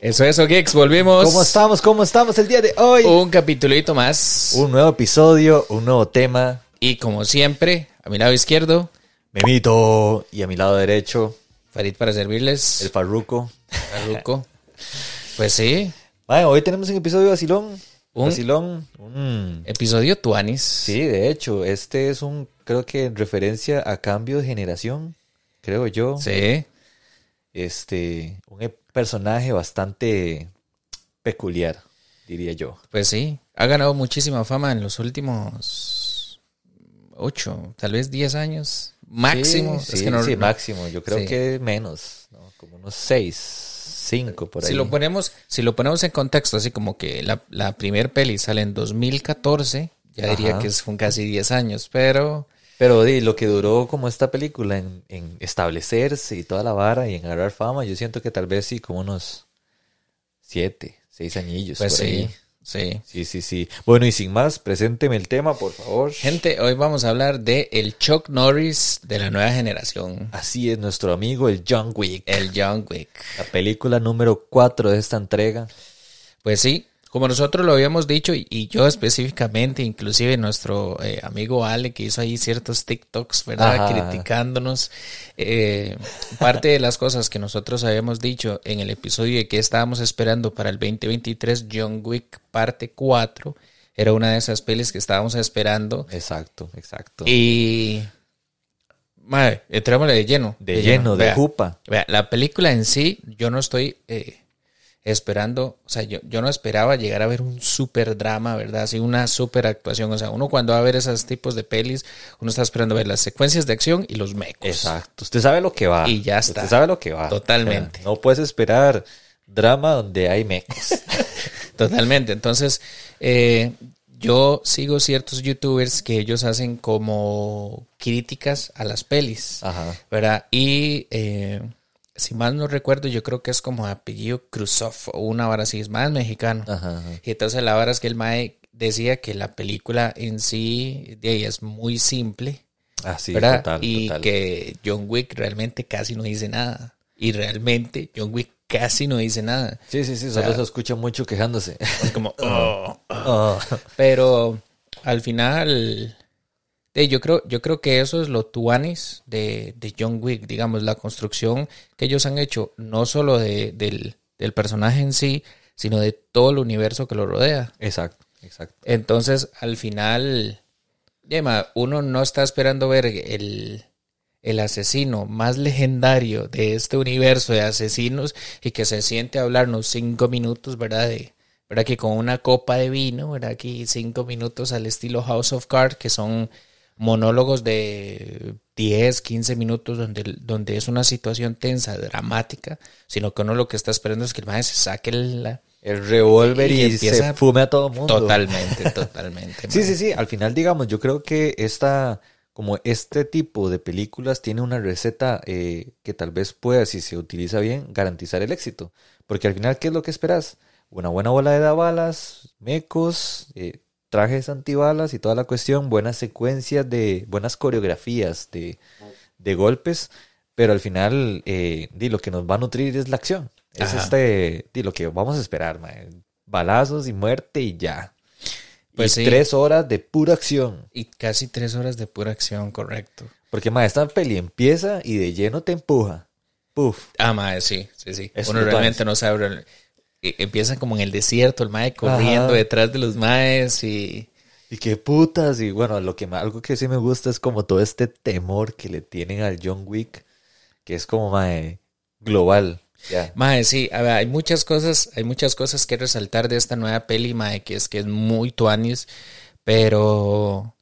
Eso, eso, Geeks, volvimos. ¿Cómo estamos? ¿Cómo estamos el día de hoy? Un capitulito más. Un nuevo episodio, un nuevo tema. Y como siempre, a mi lado izquierdo, Memito. Y a mi lado derecho, Farid para servirles. el Farruco. Farruko. Pues sí, Mae, hoy tenemos un episodio vacilón. Un- Vacilón. Un- episodio Tuanis. Sí, de hecho, este es un, creo que en referencia a cambio de generación, creo yo. Sí. Este, un personaje bastante peculiar, diría yo. Pues sí, ha ganado muchísima fama en los últimos ocho, tal vez diez años. Máximo. Sí, es sí, que no, sí, no- máximo. Yo creo que menos, ¿no? como unos seis, cinco por ahí. Si lo ponemos, si lo ponemos en contexto, así como que la, la primer peli sale en 2014, ya diría que son casi 10 años, pero Pero di, lo que duró como esta película en, en establecerse y toda la vara y en agarrar fama, yo siento que tal vez sí, como unos siete, seis añillos. pues por sí, ahí. sí. Sí, sí, sí. Bueno, y sin más, presénteme el tema, por favor. Gente, hoy vamos a hablar de el Chuck Norris de la nueva generación, Así es, nuestro amigo el John Wick. el John Wick. La película número cuatro de esta entrega. Pues sí, como nosotros lo habíamos dicho y, y yo específicamente, inclusive nuestro eh, amigo Ale que hizo ahí ciertos TikToks, ¿verdad? Ajá. Criticándonos. eh, parte de las cosas que nosotros habíamos dicho en el episodio de que estábamos esperando para el 2023, John Wick parte 4, era una de esas pelis que estábamos esperando. Exacto, exacto. Y... Madre, entrémosle de lleno. de, lleno, de jupa. Vea, la película en sí, yo no estoy eh, esperando, o sea, yo, yo no esperaba llegar a ver un super drama, ¿verdad? Así una super actuación. O sea, uno cuando va a ver esos tipos de pelis, uno está esperando ver las secuencias de acción y los mecos. Exacto. Usted sabe lo que va. Y ya está. Usted sabe lo que va. Totalmente. O sea, no puedes esperar drama donde hay mecos. Totalmente. Entonces, eh, yo sigo ciertos youtubers que ellos hacen como críticas a las pelis. Ajá. ¿verdad? Y eh, si mal no recuerdo, yo creo que es como apellido Krusov o una vara así, es más mexicano. Ajá, ajá. Y entonces la vara es que el Mae decía que la película en sí de ella es muy simple, Así, ¿verdad? total, y total. que John Wick realmente casi no dice nada. Y realmente John Wick casi no dice nada. Sí, sí, sí, solo se escucha mucho quejándose. Es como, "Oh, oh". Ah, Pero al final, yo creo, yo creo que eso es lo tuanis de, de John Wick, digamos, la construcción que ellos han hecho, no solo de- del, del personaje en sí, sino de todo el universo que lo rodea. exacto, exacto. Entonces, al final, Yema, uno no está esperando ver el, el asesino más legendario de este universo de asesinos y que se siente a hablarnos cinco minutos, ¿verdad? De, ¿verdad? Que con una copa de vino, ¿verdad? Aquí cinco minutos al estilo House of Cards, que son monólogos de 10, 15 minutos donde, donde es una situación tensa, dramática, sino que uno lo que está esperando es que el maestro se saque la... El revólver Y y, empieza- se fume a todo mundo. Totalmente, totalmente. Sí, sí, sí. Al final, digamos, yo creo que esta, como este tipo de películas tiene una receta eh, que tal vez pueda, si se utiliza bien, garantizar el éxito. Porque al final, ¿qué es lo que esperas? Una buena bola de balas, mecos, eh, trajes antibalas y toda la cuestión, buenas secuencias de, buenas coreografías de, de golpes, pero al final, eh, di, lo que nos va a nutrir es la acción. Es Ajá. este, di, lo que vamos a esperar, mae. balazos y muerte y ya. Pues y sí. tres horas de pura acción. Y casi tres horas de pura acción, correcto. Porque, ma, esta peli empieza y de lleno te empuja. Puf. Ah, mae, sí, sí, sí. Es Uno realmente no sabe. Eh, Empieza como en el desierto, el mae corriendo Ajá. detrás de los maes y... Y qué putas. Y bueno, lo que algo que sí me gusta es como todo este temor que le tienen al John Wick, que es como, mae, global. Ya. Mae, sí, a ver, hay muchas cosas, hay muchas cosas que resaltar de esta nueva peli, mae, que es que es muy tuanis, pero...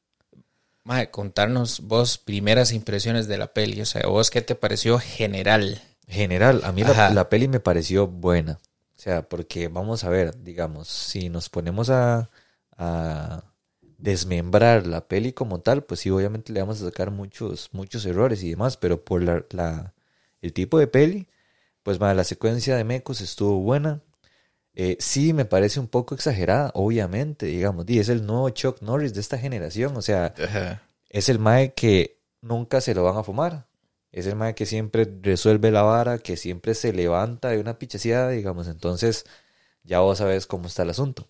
Mae, contarnos vos primeras impresiones de la peli, o sea, vos qué te pareció general. General, a mí la peli me pareció buena. O sea, porque vamos a ver, digamos, si nos ponemos a, a desmembrar la peli como tal, pues sí, obviamente le vamos a sacar muchos, muchos errores y demás, pero por la, la- el tipo de peli, pues la secuencia de mecos estuvo buena. Eh, sí, me parece un poco exagerada, obviamente, digamos, y es el nuevo Chuck Norris de esta generación, o sea, es el mae que nunca se lo van a fumar. Es el mae que siempre resuelve la vara, que siempre se levanta de una pichecida, digamos. Entonces, ya vos sabes cómo está el asunto.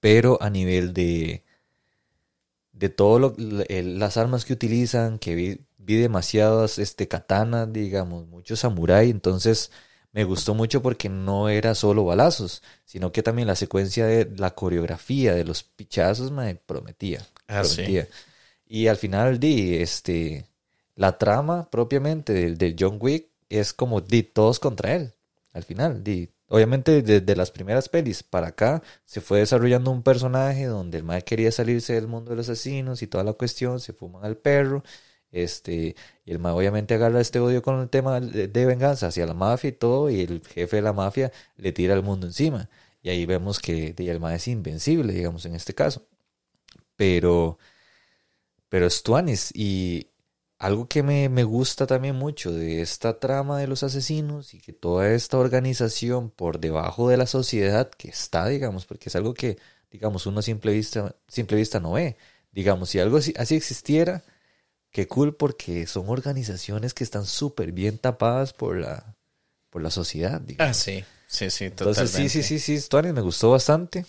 Pero a nivel de, de todas las armas que utilizan, que vi, vi demasiadas este, katanas, digamos, mucho samurái, entonces me gustó mucho porque no era solo balazos, sino que también la secuencia de la coreografía de los pichazos me prometía. Ah, prometía. Y al final, di, este, la trama propiamente del, del John Wick es como di, todos contra él. Al final, di, obviamente desde las primeras pelis para acá se fue desarrollando un personaje donde el mae quería salirse del mundo de los asesinos y toda la cuestión, se fuman al perro, este, y el mae obviamente agarra este odio con el tema de, de venganza hacia la mafia y todo, y el jefe de la mafia le tira el mundo encima. Y ahí vemos que el mae es invencible, digamos, en este caso. Pero, pero es tuanis, y algo que me, me, gusta también mucho de esta trama de los asesinos y que toda esta organización por debajo de la sociedad que está, digamos, porque es algo que, digamos, uno a simple vista, simple vista no ve. Digamos, si algo así, así existiera, qué cool porque son organizaciones que están súper bien tapadas por la, por la sociedad. Digamos. Ah, sí, sí, sí, totalmente. Entonces, sí, sí, sí, sí, me gustó bastante.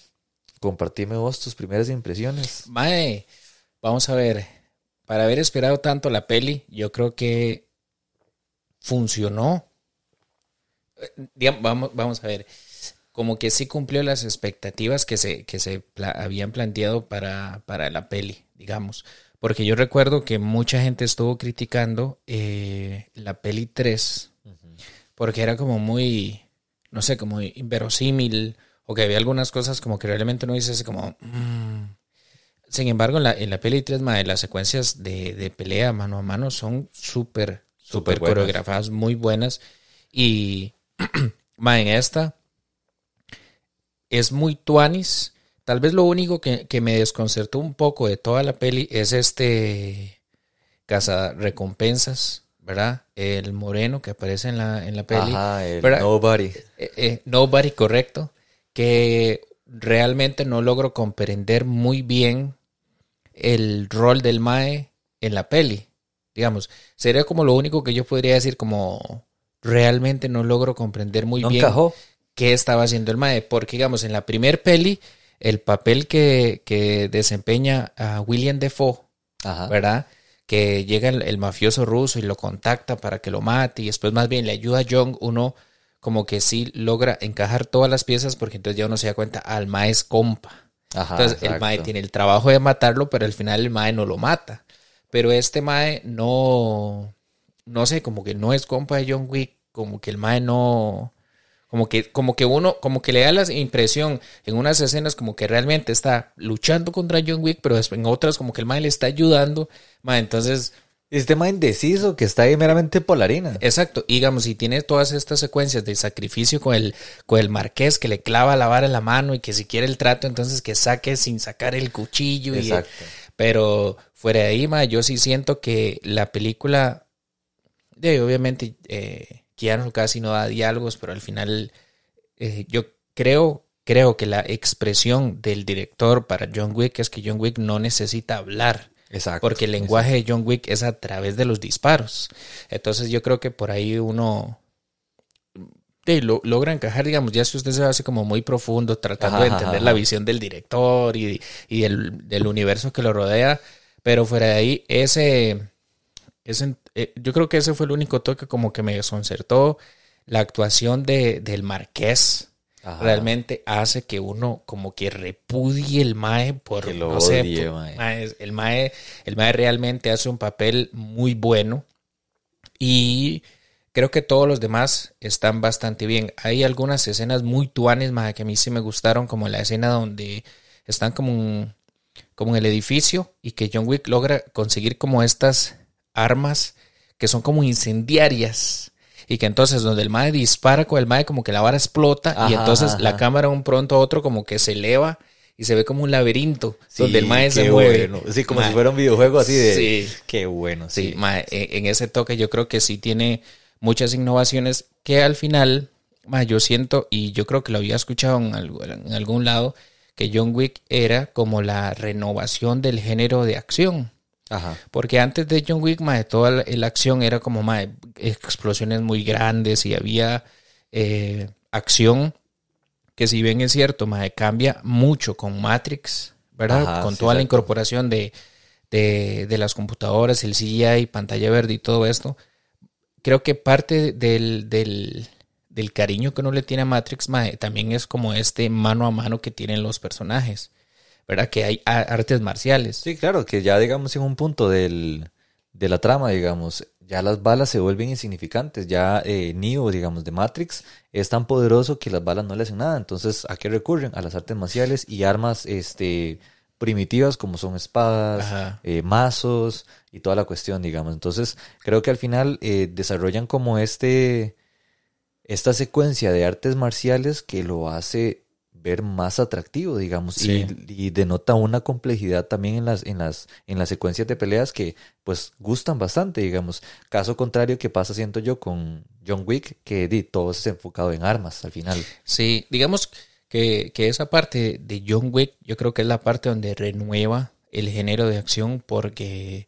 Compartime vos tus primeras impresiones. Mae, vamos a ver para haber esperado tanto la peli, yo creo que funcionó. Vamos, vamos a ver, como que sí cumplió las expectativas que se, que se habían planteado para, para la peli, digamos. Porque yo recuerdo que mucha gente estuvo criticando eh, la peli 3, porque era como muy, no sé, como inverosímil, o que había algunas cosas como que realmente no dices como... Mm, sin embargo, en la, en la peli 3, mae, las secuencias de, de, pelea mano a mano son súper, súper coreografadas, muy buenas. Y, mae, en esta es muy tuanis. Tal vez lo único que, que, me desconcertó un poco de toda la peli es este casa recompensas, ¿verdad? El moreno que aparece en la, en la peli. Ajá, el Nobody. Eh, eh, nobody, correcto. Que realmente no logro comprender muy bien el rol del Mae en la peli. Digamos, sería como lo único que yo podría decir como realmente no logro comprender muy bien qué estaba haciendo el Mae. Porque, digamos, en la primer peli, el papel que, que desempeña a William Defoe, ¿verdad? Que llega el, el, mafioso ruso y lo contacta para que lo mate y después más bien le ayuda a Young, uno como que sí logra encajar todas las piezas porque entonces ya uno se da cuenta, al Mae es compa. Ajá, Entonces exacto. el Mae tiene el trabajo de matarlo, pero al final el Mae no lo mata. Pero este Mae no, no sé, como que no es compa de John Wick, como que el Mae no, como que, como que uno, como que le da la impresión en unas escenas como que realmente está luchando contra John Wick, pero en otras como que el Mae le está ayudando. Mae, entonces este tema indeciso que está ahí meramente por la harina. Exacto. Y digamos, si tiene todas estas secuencias de sacrificio con el, con el marqués que le clava la vara en la mano y que si quiere el trato, entonces que saque sin sacar el cuchillo. Y, Exacto. pero fuera de ahí, ma, yo sí siento que la película, de, obviamente, eh, Keanu casi no da diálogos, pero al final eh, yo creo, creo que la expresión del director para John Wick es que John Wick no necesita hablar. Exacto. Porque el lenguaje de John Wick es a través de los disparos. Entonces yo creo que por ahí uno lo, logra encajar, digamos, ya si usted se hace como muy profundo tratando Ajá, de entender ajá, la visión del director y, y el, del universo que lo rodea, pero fuera de ahí, ese, ese eh, yo creo que ese fue el único toque como que me desconcertó. La actuación de, del marqués Ajá. realmente hace que uno como que repudie el mae por Que lo no sé, odie, por- mae. mae, el mae el mae realmente hace un papel muy bueno y creo que todos los demás están bastante bien hay algunas escenas muy tuanes mae, que a mí sí me gustaron como la escena donde están como un- como en el edificio y que John Wick logra conseguir como estas armas que son como incendiarias y que entonces donde el mae dispara con el mae como que la vara explota y entonces ajá. la cámara un pronto a otro como que se eleva y se ve como un laberinto donde el mae se mueve. bueno. Sí, como Mae, si fuera un videojuego así de. Sí. Qué bueno, Sí, sí. mae, en en ese toque yo creo que sí tiene muchas innovaciones que al final, mae, yo siento, y yo creo que lo había escuchado en, algo- en algún lado, que John Wick era como la renovación del género de acción. Ajá. Porque antes de John Wick, mae, toda la, la acción era como mae, explosiones muy grandes y había eh, acción que si bien es cierto, mae, cambia mucho con Matrix, ¿verdad? Ajá, con sí, toda la incorporación de, de, de las computadoras, el CGI, pantalla verde y todo esto. Creo que parte del, del, del cariño que uno le tiene a Matrix, mae, también es como este mano a mano que tienen los personajes, ¿verdad? Que hay artes marciales. Sí, claro, que ya digamos en un punto del, de la trama, digamos, ya las balas se vuelven insignificantes. Ya eh, Neo, digamos, de Matrix es tan poderoso que las balas no le hacen nada. Entonces, ¿a qué recurren? A las artes marciales y armas este, primitivas como son espadas, eh, mazos y toda la cuestión, digamos. Entonces, creo que al final eh, desarrollan como este, esta secuencia de artes marciales que lo hace ver más atractivo, digamos, Sí. y, y denota una complejidad también en las, en las, en las secuencias de peleas que pues gustan bastante, digamos. Caso contrario que pasa, siento yo, con John Wick, que di, todo es enfocado en armas al final. Sí, digamos que, que esa parte de John Wick, yo creo que es la parte donde renueva el género de acción porque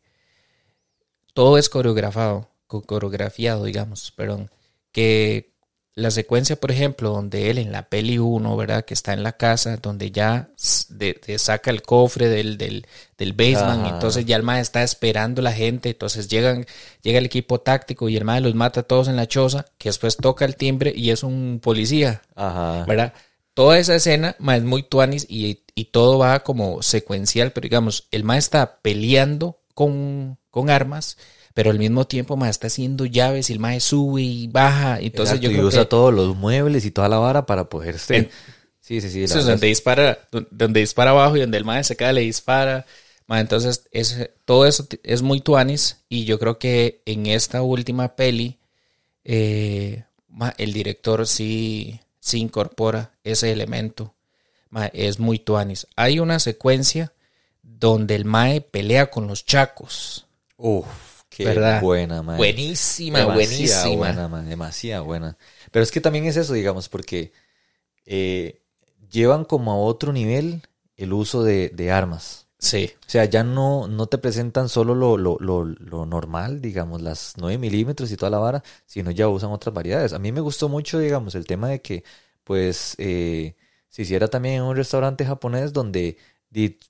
todo es coreografado, co- coreografiado, digamos, perdón. Que la secuencia, por ejemplo, donde él en la peli 1, ¿verdad? Que está en la casa, donde ya de- de saca el cofre del, del, del basement, Ajá. entonces ya el mae está esperando la gente, entonces llegan, llega el equipo táctico y el mae los mata a todos en la choza, que después toca el timbre y es un policía. Ajá. ¿verdad? Toda esa escena, ma, es muy tuanis y, y todo va como secuencial, pero digamos, el ma está peleando con, con armas, pero al mismo tiempo ma está haciendo llaves y el ma sube y baja, entonces Exacto, yo y creo usa que todos los muebles y toda la vara para poderse... En- sí, sí, sí. eso es donde dispara, donde dispara abajo y donde el ma se cae le dispara, ma, entonces es, todo eso es muy tuanis y yo creo que en esta última peli eh, ma, el director sí, sí incorpora ese elemento. Ma, es muy tuanis. Hay una secuencia donde el Mae pelea con los chacos. Uf, qué ¿Verdad? buena, man. Buenísima, Demasiado buenísima. buena, man, demasiado buena. Pero es que también es eso, digamos, porque eh, llevan como a otro nivel el uso de, de armas. Sí, O sea, ya no, no te presentan solo lo, lo, lo, lo normal, digamos, las 9 milímetros y toda la vara, sino ya usan otras variedades. A mí me gustó mucho, digamos, el tema de que, pues, eh, se hiciera también en un restaurante japonés donde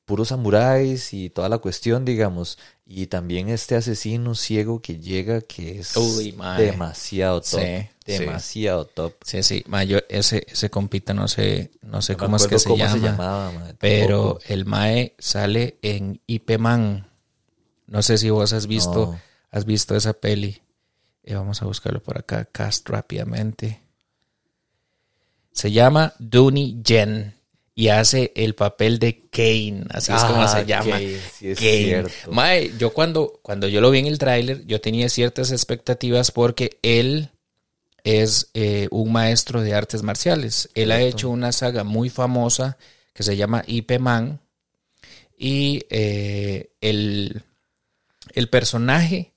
puros samuráis y toda la cuestión, digamos, y también este asesino ciego que llega, que es Uy, demasiado top, Sí, sí. demasiado top. sí, sí. Ma, yo ese, ese compita no sé, no sé No cómo es que se llama. se llamaba, mae, Pero el Mae sale en IP Man. No sé si vos has visto, No. has visto esa peli. Eh, vamos a buscarlo por acá, cast rápidamente. Se llama Dooney Jen y hace el papel de Kane, así es como Ah, se llama. Kane, sí es Kane. cierto. Mae, yo cuando, cuando yo lo vi en el tráiler, yo tenía ciertas expectativas porque él es eh, un maestro de artes marciales. Él ha hecho una saga muy famosa que se llama Ip Man. Y eh, el, el personaje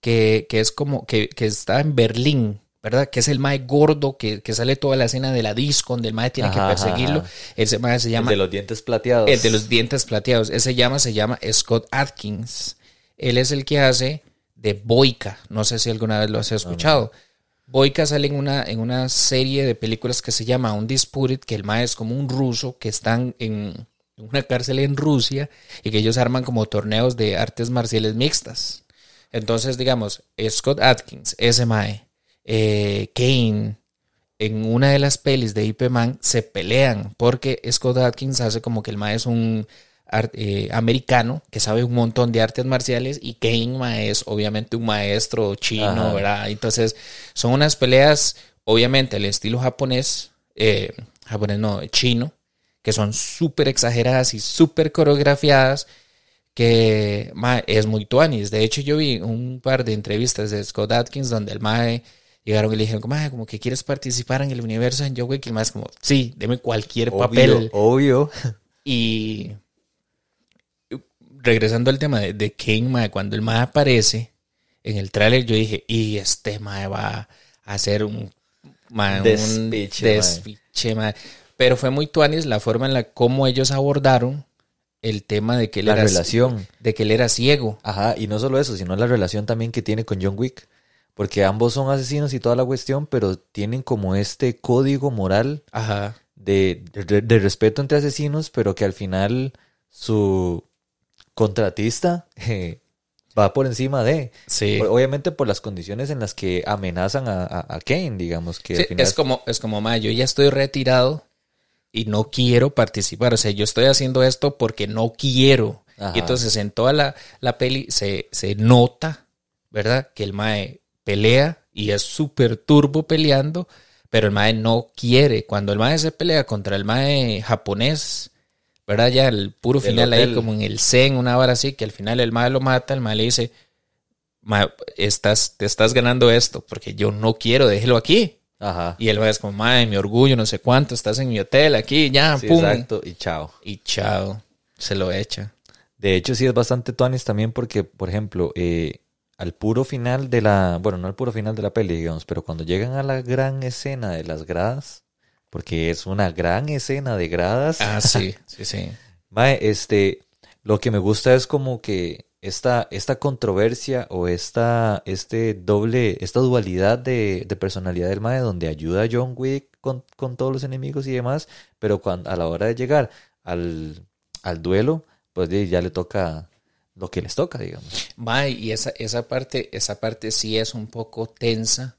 que, que es como que, que está en Berlín, ¿verdad? Que es el mae gordo que, que sale toda la escena de la disco donde el mae tiene Ajá, que ajá, perseguirlo. ajá. Ese mae se El llama de los dientes plateados. el de los dientes plateados. Ese llama se llama Scott Atkins. Él es el que hace de Boyka. No sé si alguna vez lo has escuchado. Boyka sale en una, en una serie de películas que se llama Undisputed, que el mae es como un ruso que están en una cárcel en Rusia y que ellos arman como torneos de artes marciales mixtas. Entonces, digamos, Scott Atkins, ese mae, eh, Kane, en una de las pelis de Ip Man se pelean porque Scott Atkins hace como que el mae es un eh, americano que sabe un montón de artes marciales y Kane mae, es obviamente un maestro chino, Ajá. ¿verdad? Entonces son unas peleas obviamente al estilo japonés, eh, japonés no, chino, que son súper exageradas y súper coreografiadas que mae, es muy tuanis. De hecho, yo vi un par de entrevistas de Scott Atkins donde el mae llegaron y le dijeron, como, "Mae, como que quieres participar en el universo en John Wick. Y es como, sí, deme cualquier Obvio, papel. Obvio. Y regresando al tema de, de King, mae, cuando el mae aparece en el tráiler, yo dije, y este mae va a hacer un, mae, un Despiche, mae. despiche, mae". Pero fue muy tuanis la forma en la cómo ellos abordaron el tema de que él La era relación. de que él era ciego. Ajá, y no solo eso, sino la relación también que tiene con John Wick. Porque ambos son asesinos y toda la cuestión, pero tienen como este código moral Ajá. de, de- de respeto entre asesinos, pero que al final su contratista eh, va por encima de. Sí. Obviamente por las condiciones en las que amenazan a, a, a Kane, digamos, que Sí, al final es como, es como, ma, yo ya estoy retirado y no quiero participar. O sea, yo estoy haciendo esto porque no quiero. Ajá. Y entonces en toda la, la peli se, se nota, ¿verdad? Que el mae pelea y es súper turbo peleando, pero el mae no quiere. Cuando el mae se pelea contra el mae japonés, ¿verdad? Ya el puro final ahí, como en el Zen, una hora así, que al final el mae lo mata, el mae le dice, mae, estás, te estás ganando esto, porque yo no quiero, déjelo aquí. Ajá. Y el mae es como, mae, mi orgullo, no sé cuánto, estás en mi hotel aquí, ya, Sí, pum. exacto, y chao. Y chao, se lo echa. De hecho, sí es bastante tuanis también porque, por ejemplo, eh, al puro final de la, bueno, no al puro final de la peli, digamos, pero cuando llegan a la gran escena de las gradas, porque es una gran escena de gradas, Ah, sí, sí, sí. mae, este, lo que me gusta es como que esta, esta controversia o esta, este doble, esta dualidad de, de personalidad del mae, donde ayuda a John Wick con, con todos los enemigos y demás, pero cuando, a la hora de llegar al, al duelo, pues ya le toca lo que les toca, digamos. Mae, y esa, esa parte, esa parte sí es un poco tensa.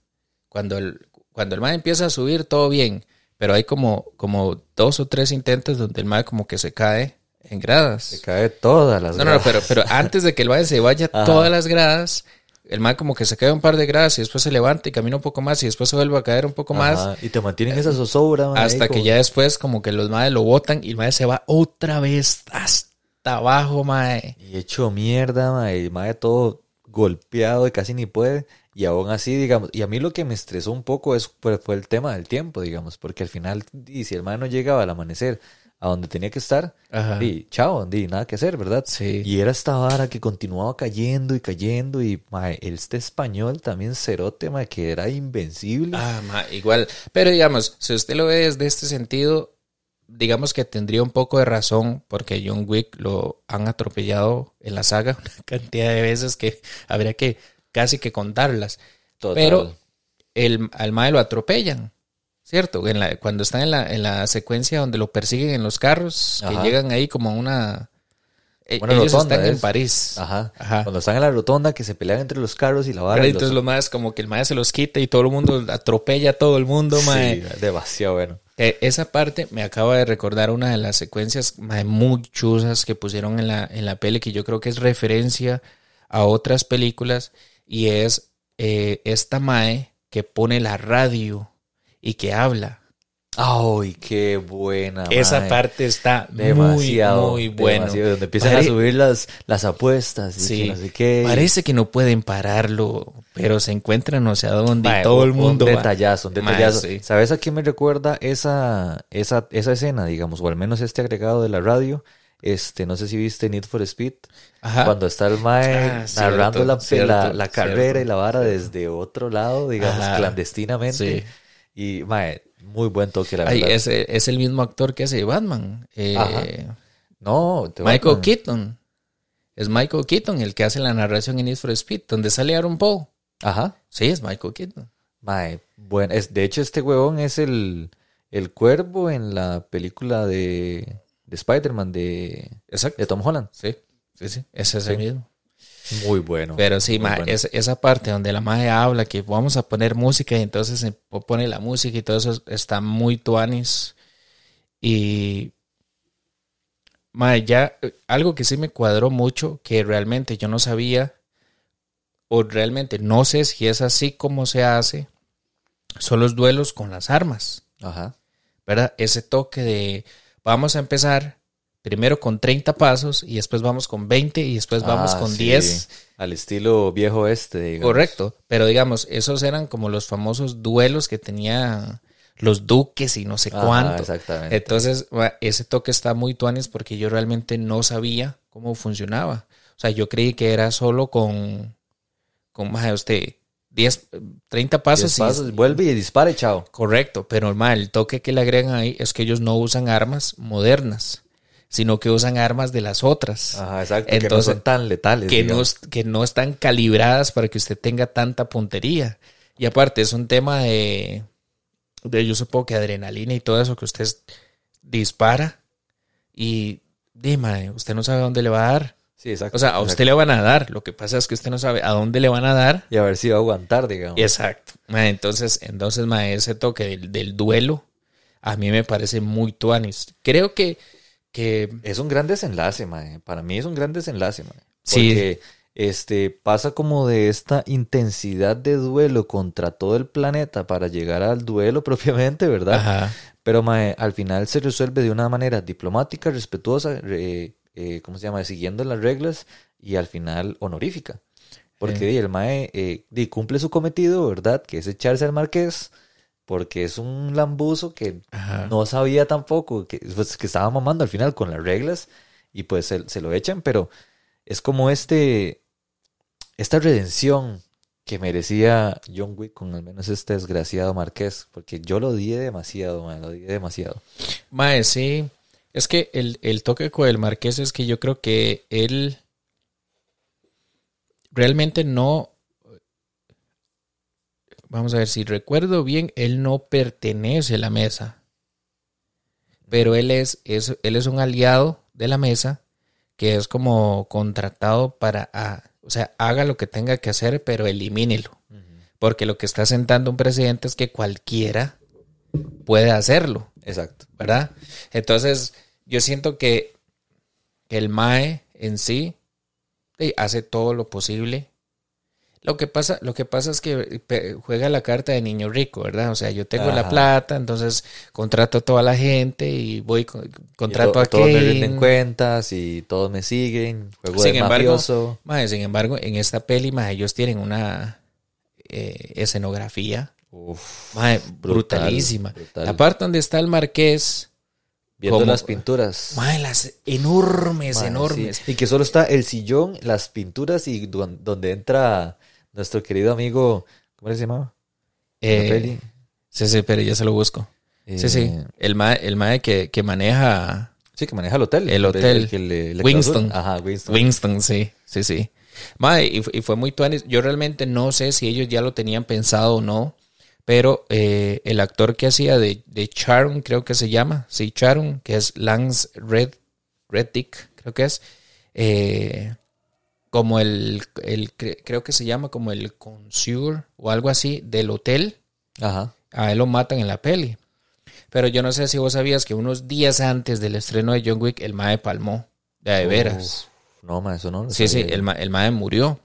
Cuando el, cuando el mae empieza a subir, todo bien. Pero hay como, como dos o tres intentos donde el mae como que se cae en gradas. Se cae todas las No, no, gradas. pero, pero antes de que el mae se vaya Ajá. todas las gradas, el mae como que se cae un par de gradas y después se levanta y camina un poco más y después se vuelve a caer un poco más. Y te mantienen esa zozobra, mae, Hasta que ya después como que los maes lo botan y el mae se va otra vez hasta abajo, mae. Y hecho mierda, mae, y mae todo golpeado y casi ni puede. Y aún así, digamos, y a mí lo que me estresó un poco es, fue, fue el tema del tiempo, digamos, porque al final, y si el mae no llegaba al amanecer a donde tenía que estar, Ajá. di, chao, di, nada que hacer, ¿verdad? Sí. Y era esta vara que continuaba cayendo y cayendo, y mae, este español también cerote, mae, que era invencible. Ah, ma, igual. Pero digamos, si usted lo ve desde este sentido, digamos que tendría un poco de razón porque John Wick lo han atropellado en la saga una cantidad de veces que habría que casi que contarlas. Total. Pero el, al mae lo atropellan, ¿cierto? En la, cuando están en la, en la secuencia donde lo persiguen en los carros, que llegan ahí como a una... e- ellos rotonda, están en. París. Ajá. Ajá. Cuando están en la rotonda, que se pelean entre los carros y la vara. Pero entonces los- los más como que el mae se los quita y todo el mundo atropella a todo el mundo, mae. Sí, demasiado bueno. Eh, esa parte me acaba de recordar una de las secuencias muy chusas que pusieron en la, en la peli, que yo creo que es referencia a otras películas, y es eh, esta Mae que pone la radio y que habla. Ay, qué buena. Esa parte está demasiado, muy, muy demasiado, donde empiezan Pare- a subir las, las apuestas y Sí. que no sé qué. Parece que no pueden pararlo, pero se encuentran no sé a dónde Mae, y todo un- el mundo Un detallazo, un detallazo. sí. ¿Sabes a quién me recuerda esa, esa, esa escena, digamos, o al menos este agregado de la radio? Este, no sé si viste Need for Speed, Ajá. cuando está el Mae Ah, cierto, narrando la, cierto, la, la carrera cierto, y la vara desde otro lado, digamos, Ajá. clandestinamente. Sí. Y, Mae, muy buen toque, la Ay, verdad. es, es el mismo actor que hace Batman. eh. No, Michael Batman. Keaton. Es Michael Keaton el que hace la narración en Need for Speed, donde sale Aaron Paul. Ajá. Sí, es Michael Keaton. Mae, bueno, es, de hecho este huevón es el, el cuervo en la película de, de Spider-Man de, de Tom Holland. Sí, sí, sí. Ese es el Sí. mismo. Muy bueno. Pero sí, ma, bueno. es- esa parte donde la madre habla que vamos a poner música y entonces se po- pone la música y todo eso está muy tuanis. Y ma, ya eh, algo que sí me cuadró mucho, que realmente yo no sabía, o realmente no sé si es así como se hace, son los duelos con las armas. Ajá. ¿verdad? Ese toque de vamos a empezar primero con 30 pasos y después vamos con 20 y después vamos Ah, con sí, 10. Al estilo viejo este, digamos. Correcto, pero digamos, esos eran como los famosos duelos que tenía los duques y no sé Ajá, cuánto. exactamente. Entonces, ese toque está muy tuanis porque yo realmente no sabía cómo funcionaba. O sea, yo creí que era solo con, con más usted, 10, 30 pasos. Y- vuelve y dispare, chao. Correcto, pero mal, el toque que le agregan ahí es que ellos no usan armas modernas, sino que usan armas de las otras. Ajá, exacto. que no son tan letales. Que no, que no están calibradas para que usted tenga tanta puntería. Y aparte, es un tema de, de yo supongo que adrenalina y todo eso que usted dispara y dime, usted no sabe dónde le va a dar. Sí, exacto. O sea, a usted le van a dar. Lo que pasa es que usted no sabe a dónde le van a dar. Y a ver si va a aguantar, digamos. Exacto. Entonces, entonces ese toque del, duelo a mí me parece muy tuanis. Creo que, que... Es un gran desenlace, mae. Para mí es un gran desenlace, mae. Porque este, pasa como de esta intensidad de duelo contra todo el planeta para llegar al duelo propiamente, ¿verdad? Ajá. Pero mae, al final se resuelve de una manera diplomática, respetuosa, eh, ¿cómo se llama? Siguiendo las reglas y al final honorífica. Porque el mae eh, cumple su cometido, ¿verdad? Que es echarse al marqués, porque es un lambuzo que no sabía tampoco, que, pues, que estaba mamando al final con las reglas y pues se, se lo echan, pero es como este esta redención que merecía John Wick con al menos este desgraciado Marqués, porque yo lo di demasiado, lo di demasiado. Mae, sí. Es que el, el toque con el Marqués es que yo creo que él realmente no. Vamos a ver, si recuerdo bien, él no pertenece a la mesa. Pero él es, es, él es un aliado de la mesa que es como contratado para o sea, haga lo que tenga que hacer, pero elimínelo. Porque lo que está sentando un presidente es que cualquiera puede hacerlo. Exacto. ¿Verdad? Entonces, yo siento que el MAE en sí hace todo lo posible lo que pasa, lo que pasa es que juega la carta de niño rico, ¿verdad? O sea, yo tengo la plata, entonces contrato a toda la gente y voy contrato a Todos me rinden cuentas y todos me siguen, juego sin de embargo, sin embargo, en esta peli, más ellos tienen una eh, escenografía Uf, brutalísima. La parte donde está el marqués Viendo las pinturas. Madre, las enormes, enormes. Y que solo está el sillón, las pinturas y donde entra nuestro querido amigo, ¿cómo se llamaba? Eh, sí, sí, pero ya se lo busco. sí, sí. Eh, el mae, el que, que, maneja. Sí, que maneja el hotel. El hotel. Winston. Ajá, Winston. Winston, sí, sí, sí. Mae, y, y, fue muy tuanis. Yo realmente no sé si ellos ya lo tenían pensado o no. Pero eh, el actor que hacía de, de Charon, creo que se llama, sí, Charon, que es Lance Red, Reddick, creo que es, eh, como el, el, creo que se llama como el concierge o algo así del hotel. Ajá. A él lo matan en la peli. Pero yo no sé si vos sabías que unos días antes del estreno de John Wick, el Mae palmó. De, veras. no, ma, eso no. sí, sí, el, el Mae murió.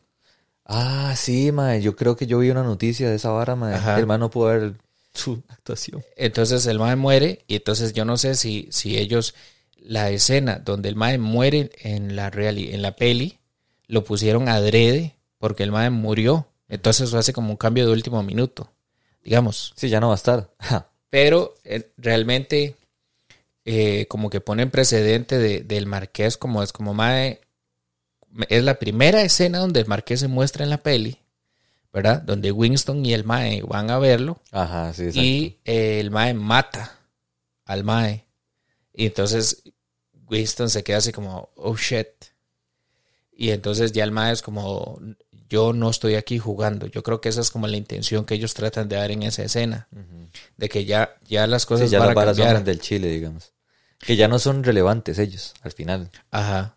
Ah, sí, mae. Yo creo que yo vi una noticia de esa vara, mae. El mae no pudo ver su actuación. Entonces el mae muere y entonces yo no sé si, si ellos la escena donde el mae muere en la en la peli lo pusieron adrede porque el mae murió. Entonces eso hace como un cambio de último minuto, digamos. Sí, ya no va a estar. Pero eh, realmente eh, como que ponen precedente de, del marqués como es como mae. Es la primera escena donde el marqués se muestra en la peli, ¿verdad? Donde Winston y el mae van a verlo. Ajá, sí, Y eh, el mae mata al mae. Y entonces Winston se queda así como, oh shit. Y entonces ya el mae es como, yo no estoy aquí jugando. Yo creo que esa es como la intención que ellos tratan de dar en esa escena. De que ya, ya las cosas ya van a cambiar. del Chile, digamos. Que ya no son relevantes ellos, al final. Ajá.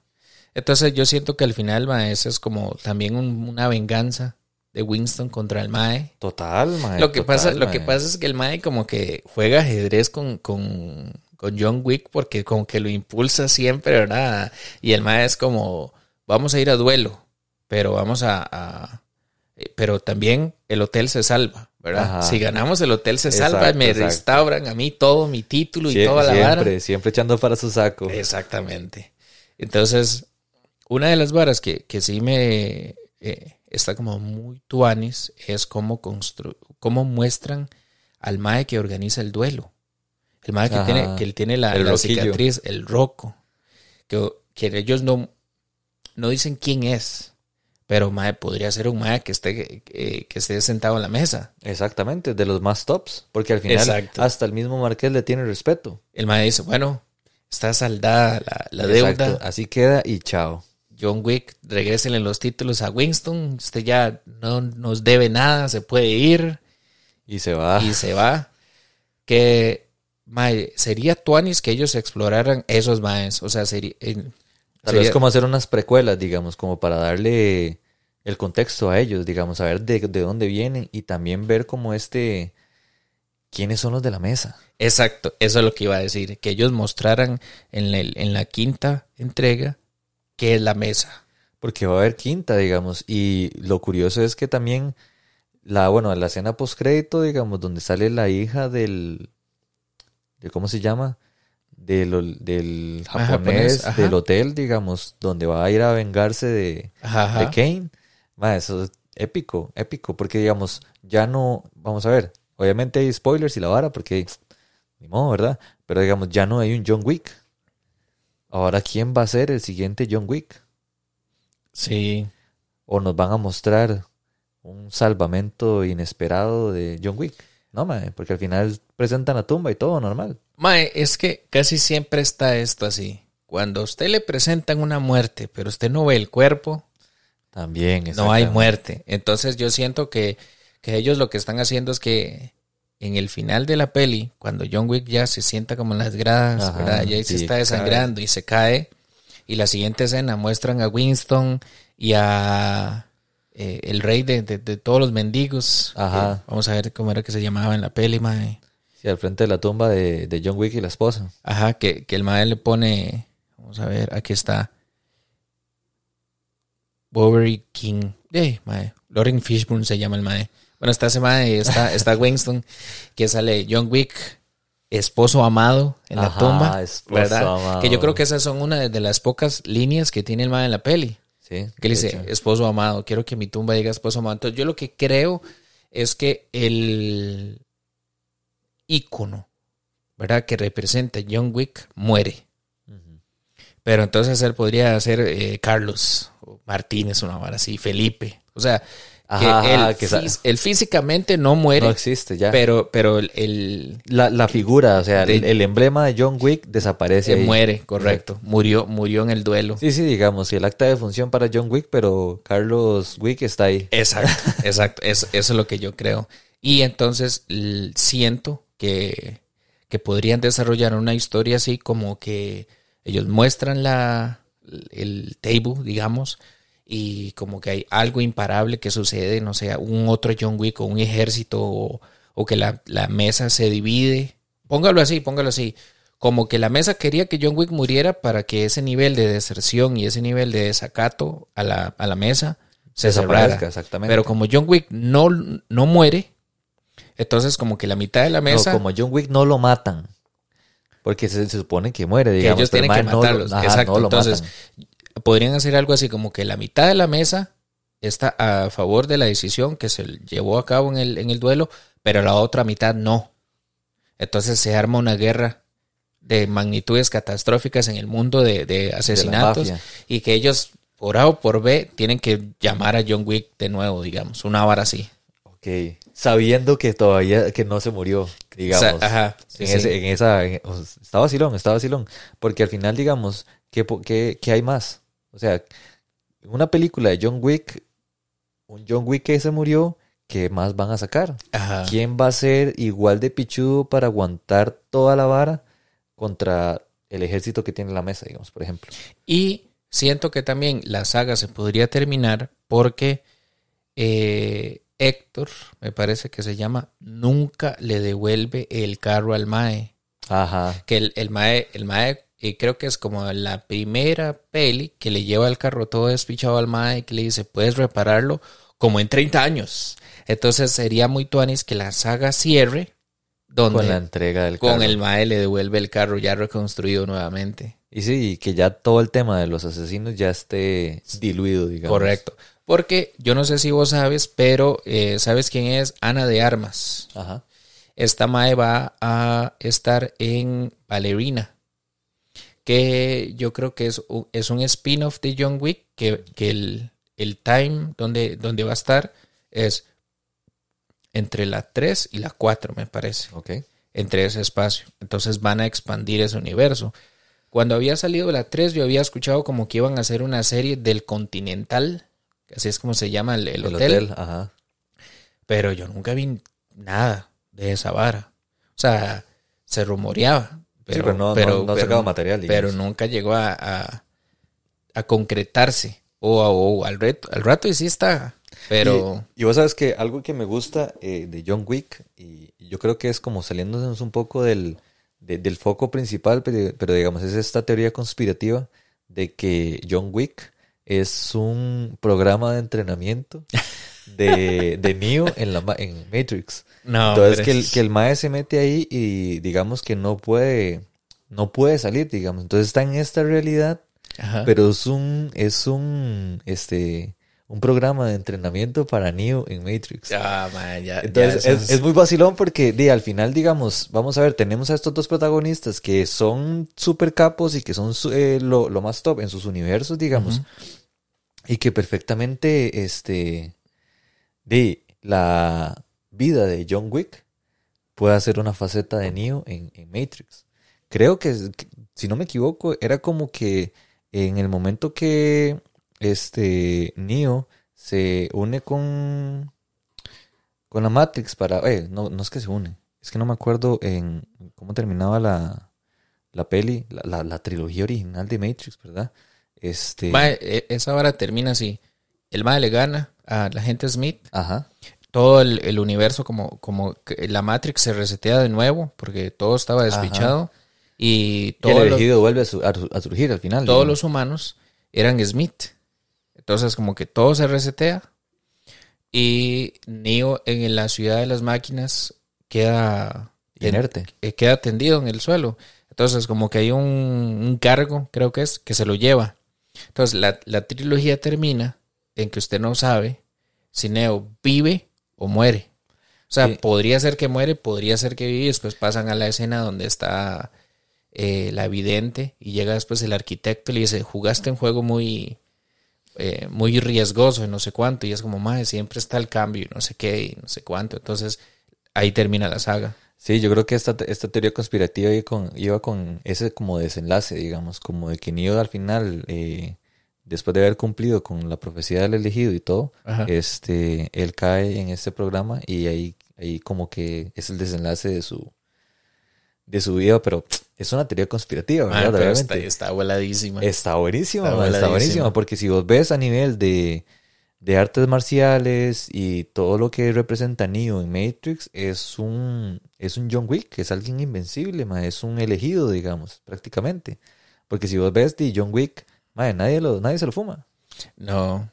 Entonces yo siento que al final, mae, eso es como también una venganza de Winston contra el Mae. Total, Mae. Lo que, pasa, Lo que pasa es que el Mae como que juega ajedrez con, con, con John Wick porque como que lo impulsa siempre, ¿verdad? Y el Mae es como vamos a ir a duelo, pero vamos a, eh, pero también el hotel se salva, ¿verdad? Si ganamos el hotel se salva, me restauran a mí todo mi título y toda la siempre, Siempre echando para su saco. Exactamente. Entonces, una de las varas que, que sí me eh, está como muy tuanis es cómo, constru cómo muestran al mae que organiza el duelo. El mae que tiene, que él tiene la, la cicatriz, el roco. Que, que ellos no, no dicen quién es, pero mae, podría ser un mae que esté, que esté sentado en la mesa. Exactamente, de los más tops, porque al final hasta el mismo Marqués le tiene respeto. El mae dice, bueno, está saldada la, deuda. Así queda y chao. John Wick, regrésenle los títulos a Winston. Usted ya no nos debe nada, se puede ir Y se va. y se va. Que mae, sería tuanis que ellos exploraran esos maes. O sea, sería. eh, Tal vez como hacer unas precuelas, digamos, como para darle el contexto a ellos, digamos, saber de, de dónde vienen y también ver como este, quiénes son los de la mesa. Exacto, eso es lo que iba a decir. Que ellos mostraran en, el- en la quinta entrega qué es la mesa. Porque va a haber quinta, digamos, y lo curioso es que también la, bueno, la escena postcrédito, digamos, donde sale la hija del, de cómo se llama, del, ol- del Ah, japonés, ajá. del hotel, digamos, donde va a ir a vengarse de, Ajá, de Kane. Ma, eso es épico, épico, porque digamos, ya no, vamos a ver, obviamente hay spoilers y la vara, porque ni modo, ¿verdad? Pero digamos, ya no hay un John Wick. Ahora, ¿quién va a ser el siguiente John Wick? Sí. ¿O nos van a mostrar un salvamento inesperado de John Wick? No, mae, porque al final presentan la tumba y todo normal. Mae, es que casi siempre está esto así. Cuando a usted le presentan una muerte, pero usted no ve el cuerpo, También, no hay muerte. Entonces yo siento que, que ellos lo que están haciendo es que en el final de la peli, cuando John Wick ya se sienta como en las gradas, Ajá, ¿verdad? Ya ahí se está desangrando y se cae. Y la siguiente escena muestran a Winston y a eh, el rey de, de- de todos los mendigos. Ajá. Eh, vamos a ver cómo era que se llamaba en la peli, mae. Sí, al frente de la tumba de, de John Wick y la esposa. Ajá, que, que el mae le pone. Vamos a ver, aquí está. Bovary King. Hey, mae. Lauren Fishburne se llama el mae. Bueno, está ese mae, está, está Winston, que sale John Wick, esposo amado en la Ajá, tumba. esposo ¿Verdad? amado. Que yo creo que esas son una de las pocas líneas que tiene el mae en la peli. Sí. Que le dice, hecho. esposo amado, quiero que mi tumba diga esposo amado. Entonces, yo lo que creo es que el ícono, ¿verdad? Que representa John Wick muere. Pero entonces él podría ser eh, Carlos o Martínez, una vara así, Felipe. O sea, que, él, que físicamente no muere, No existe ya. pero, pero el, el- la, la figura, o sea, De- el, el emblema de John Wick desaparece. se ahí. muere, correcto. Murió, murió en el duelo. Sí, sí, digamos, sí, el acta de función para John Wick, pero Carlos Wick está ahí. Exacto, exacto. Eso, eso es lo que yo creo. Y entonces siento que, que podrían desarrollar una historia así como que ellos muestran la, el table, digamos, y como que hay algo imparable que sucede, no sé, un otro John Wick o un ejército o, o que la, la mesa se divide. Póngalo así, póngalo así. Como que la mesa quería que John Wick muriera para que ese nivel de deserción y ese nivel de desacato a la, a la mesa se cerrara. exactamente. Pero como John Wick no, no muere, entonces como que la mitad de la No, mesa, como John Wick no lo matan. Porque se, se supone que muere, que digamos. ellos pero tienen que no matarlos. ajá, Exacto. no entonces matan. podrían hacer algo así como que la mitad de la mesa está a favor de la decisión que se llevó a cabo en el, en el duelo, pero la otra mitad no. Entonces se arma una guerra de magnitudes catastróficas en el mundo de, de asesinatos y que ellos por A o por B tienen que llamar a John Wick de nuevo, digamos, una vara así. Ok. Sabiendo que todavía, que no se murió, digamos. O sea, ajá, sí, en, sí. ese- en esa, en- o sea, está vacilón, está vacilón. Porque al final, digamos, ¿qué, po- qué, qué hay más? O sea, una película de John Wick, un John Wick que se murió, ¿qué más van a sacar? Ajá. ¿Quién va a ser igual de pichudo para aguantar toda la vara contra el ejército que tiene la mesa, digamos, por ejemplo? Y siento que también la saga se podría terminar porque eh, Héctor, me parece que se llama, nunca le devuelve el carro al Mae. Ajá. Que el, el Mae, el Mae, eh, creo que es como la primera peli que le lleva el carro todo despichado al Mae y que le dice, puedes repararlo como en 30 años. Entonces sería muy tuanis que la saga cierre donde Con la entrega del con carro. el Mae le devuelve el carro ya reconstruido nuevamente. Y sí, y que ya todo el tema de los asesinos ya esté diluido, digamos. Correcto. Porque yo no sé si vos sabes, pero eh, ¿sabes quién es? Ana de Armas. Ajá. Esta Mae va a estar en Ballerina. Que yo creo que es, un- es un spin-off de John Wick. Que, que el, el time donde, donde va a estar es entre la 3 y la 4, me parece Ok. entre ese espacio. Entonces van a expandir ese universo. Cuando había salido la 3, yo había escuchado como que iban a hacer una serie del Continental, así es como se llama el, el El hotel, hotel, ajá. pero yo nunca vi nada de esa vara. O sea, se rumoreaba, pero, sí, pero no, pero- no, no pero- sacado material. pero nunca llegó a, a, a concretarse. O, o al, reto, al rato y sí está, pero... Y, y vos sabes que algo que me gusta eh, de John Wick, y yo creo que es como saliéndonos un poco del, de- del foco principal, pero, pero digamos, es esta teoría conspirativa de que John Wick es un programa de entrenamiento de, de Neo en, la, en Matrix. No, Entonces que el, que el mae se mete ahí y digamos que no puede, no puede salir, digamos. Entonces está en esta realidad Ajá. pero es un, es un, este, un programa de entrenamiento para Neo en Matrix. Ah, man, ya- Entonces ya es, muy vacilón porque di, al final, digamos, vamos a ver, tenemos a estos dos protagonistas que son super capos y que son eh, lo, lo más top en sus universos, digamos, y que perfectamente, este, de la vida de John Wick puede ser una faceta de Neo en, en Matrix. Creo que, si no me equivoco, era como que en el momento que este Neo se une con con la Matrix para, eh, no, no es que se une, es que no me acuerdo en cómo terminaba la, la peli, la, la, la trilogía original de Matrix, ¿verdad? Este, Mae, e- esa hora termina así. El mae le gana a la gente Smith. ajá, Todo el, el universo, como, como la Matrix se resetea de nuevo, porque todo estaba despichado. Y y el los, elegido vuelve a, su- a, a surgir al final. todos digamos. los humanos eran Smith. Entonces, como que todo se resetea. Y Neo en la ciudad de las máquinas queda, Inerte. eh, queda tendido en el suelo. Entonces, como que hay un, un cargo, creo que es, que se lo lleva. Entonces, la, la trilogía termina en que usted no sabe si Neo vive o muere. O sea, Sí. podría ser que muere, podría ser que vive, y después pasan a la escena donde está eh, la vidente y llega después el arquitecto y le dice, jugaste un juego muy, eh, muy riesgoso y no sé cuánto, y es como, madre, siempre está el cambio y no sé qué y no sé cuánto. Entonces, ahí termina la saga. Sí, yo creo que esta, esta teoría conspirativa iba con, iba con ese como desenlace, digamos, como de que Neo al final, eh, después de haber cumplido con la profecía del elegido y todo, Ajá. este, él cae en este programa y ahí, ahí como que es el desenlace de su, de su vida, pero es una teoría conspirativa, ¿verdad? pero está, está voladísima. Está buenísima, Está está buenísima, porque si vos ves a nivel de, de artes marciales y todo lo que representa Neo en Matrix, es un, es un John Wick, es alguien invencible, man, es un elegido, digamos, prácticamente. Porque si vos ves de John Wick, man, nadie, lo, nadie se lo fuma. No.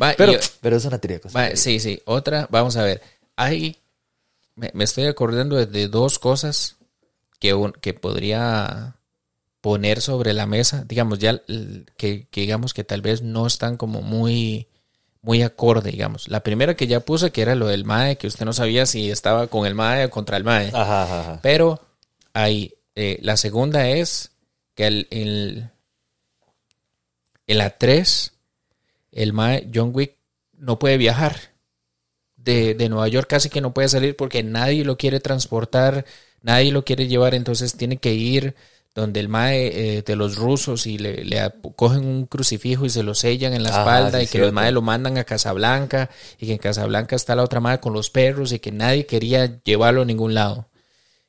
Va, Pero, pero es una teoría va, conspirativa. sí, sí. Otra, vamos a ver. Hay, me, me estoy acordando de, de dos cosas que, un- que podría poner sobre la mesa, digamos, ya que, que digamos que tal vez no están como muy, muy acorde, digamos. La primera que ya puse, que era lo del MAE, que usted no sabía si estaba con el MAE o contra el MAE. Ajá, ajá, ajá. Pero hay, eh, la segunda es que el, el, en la 3, el mae John Wick no puede viajar. De, de Nueva York casi que no puede salir porque nadie lo quiere transportar, nadie lo quiere llevar, entonces tiene que ir donde el mae eh, de los rusos y le, le cogen un crucifijo y se lo sellan en la Ajá, espalda sí, y que los cierto. mae lo mandan a Casablanca y que en Casablanca está la otra mae con los perros y que nadie quería llevarlo a ningún lado.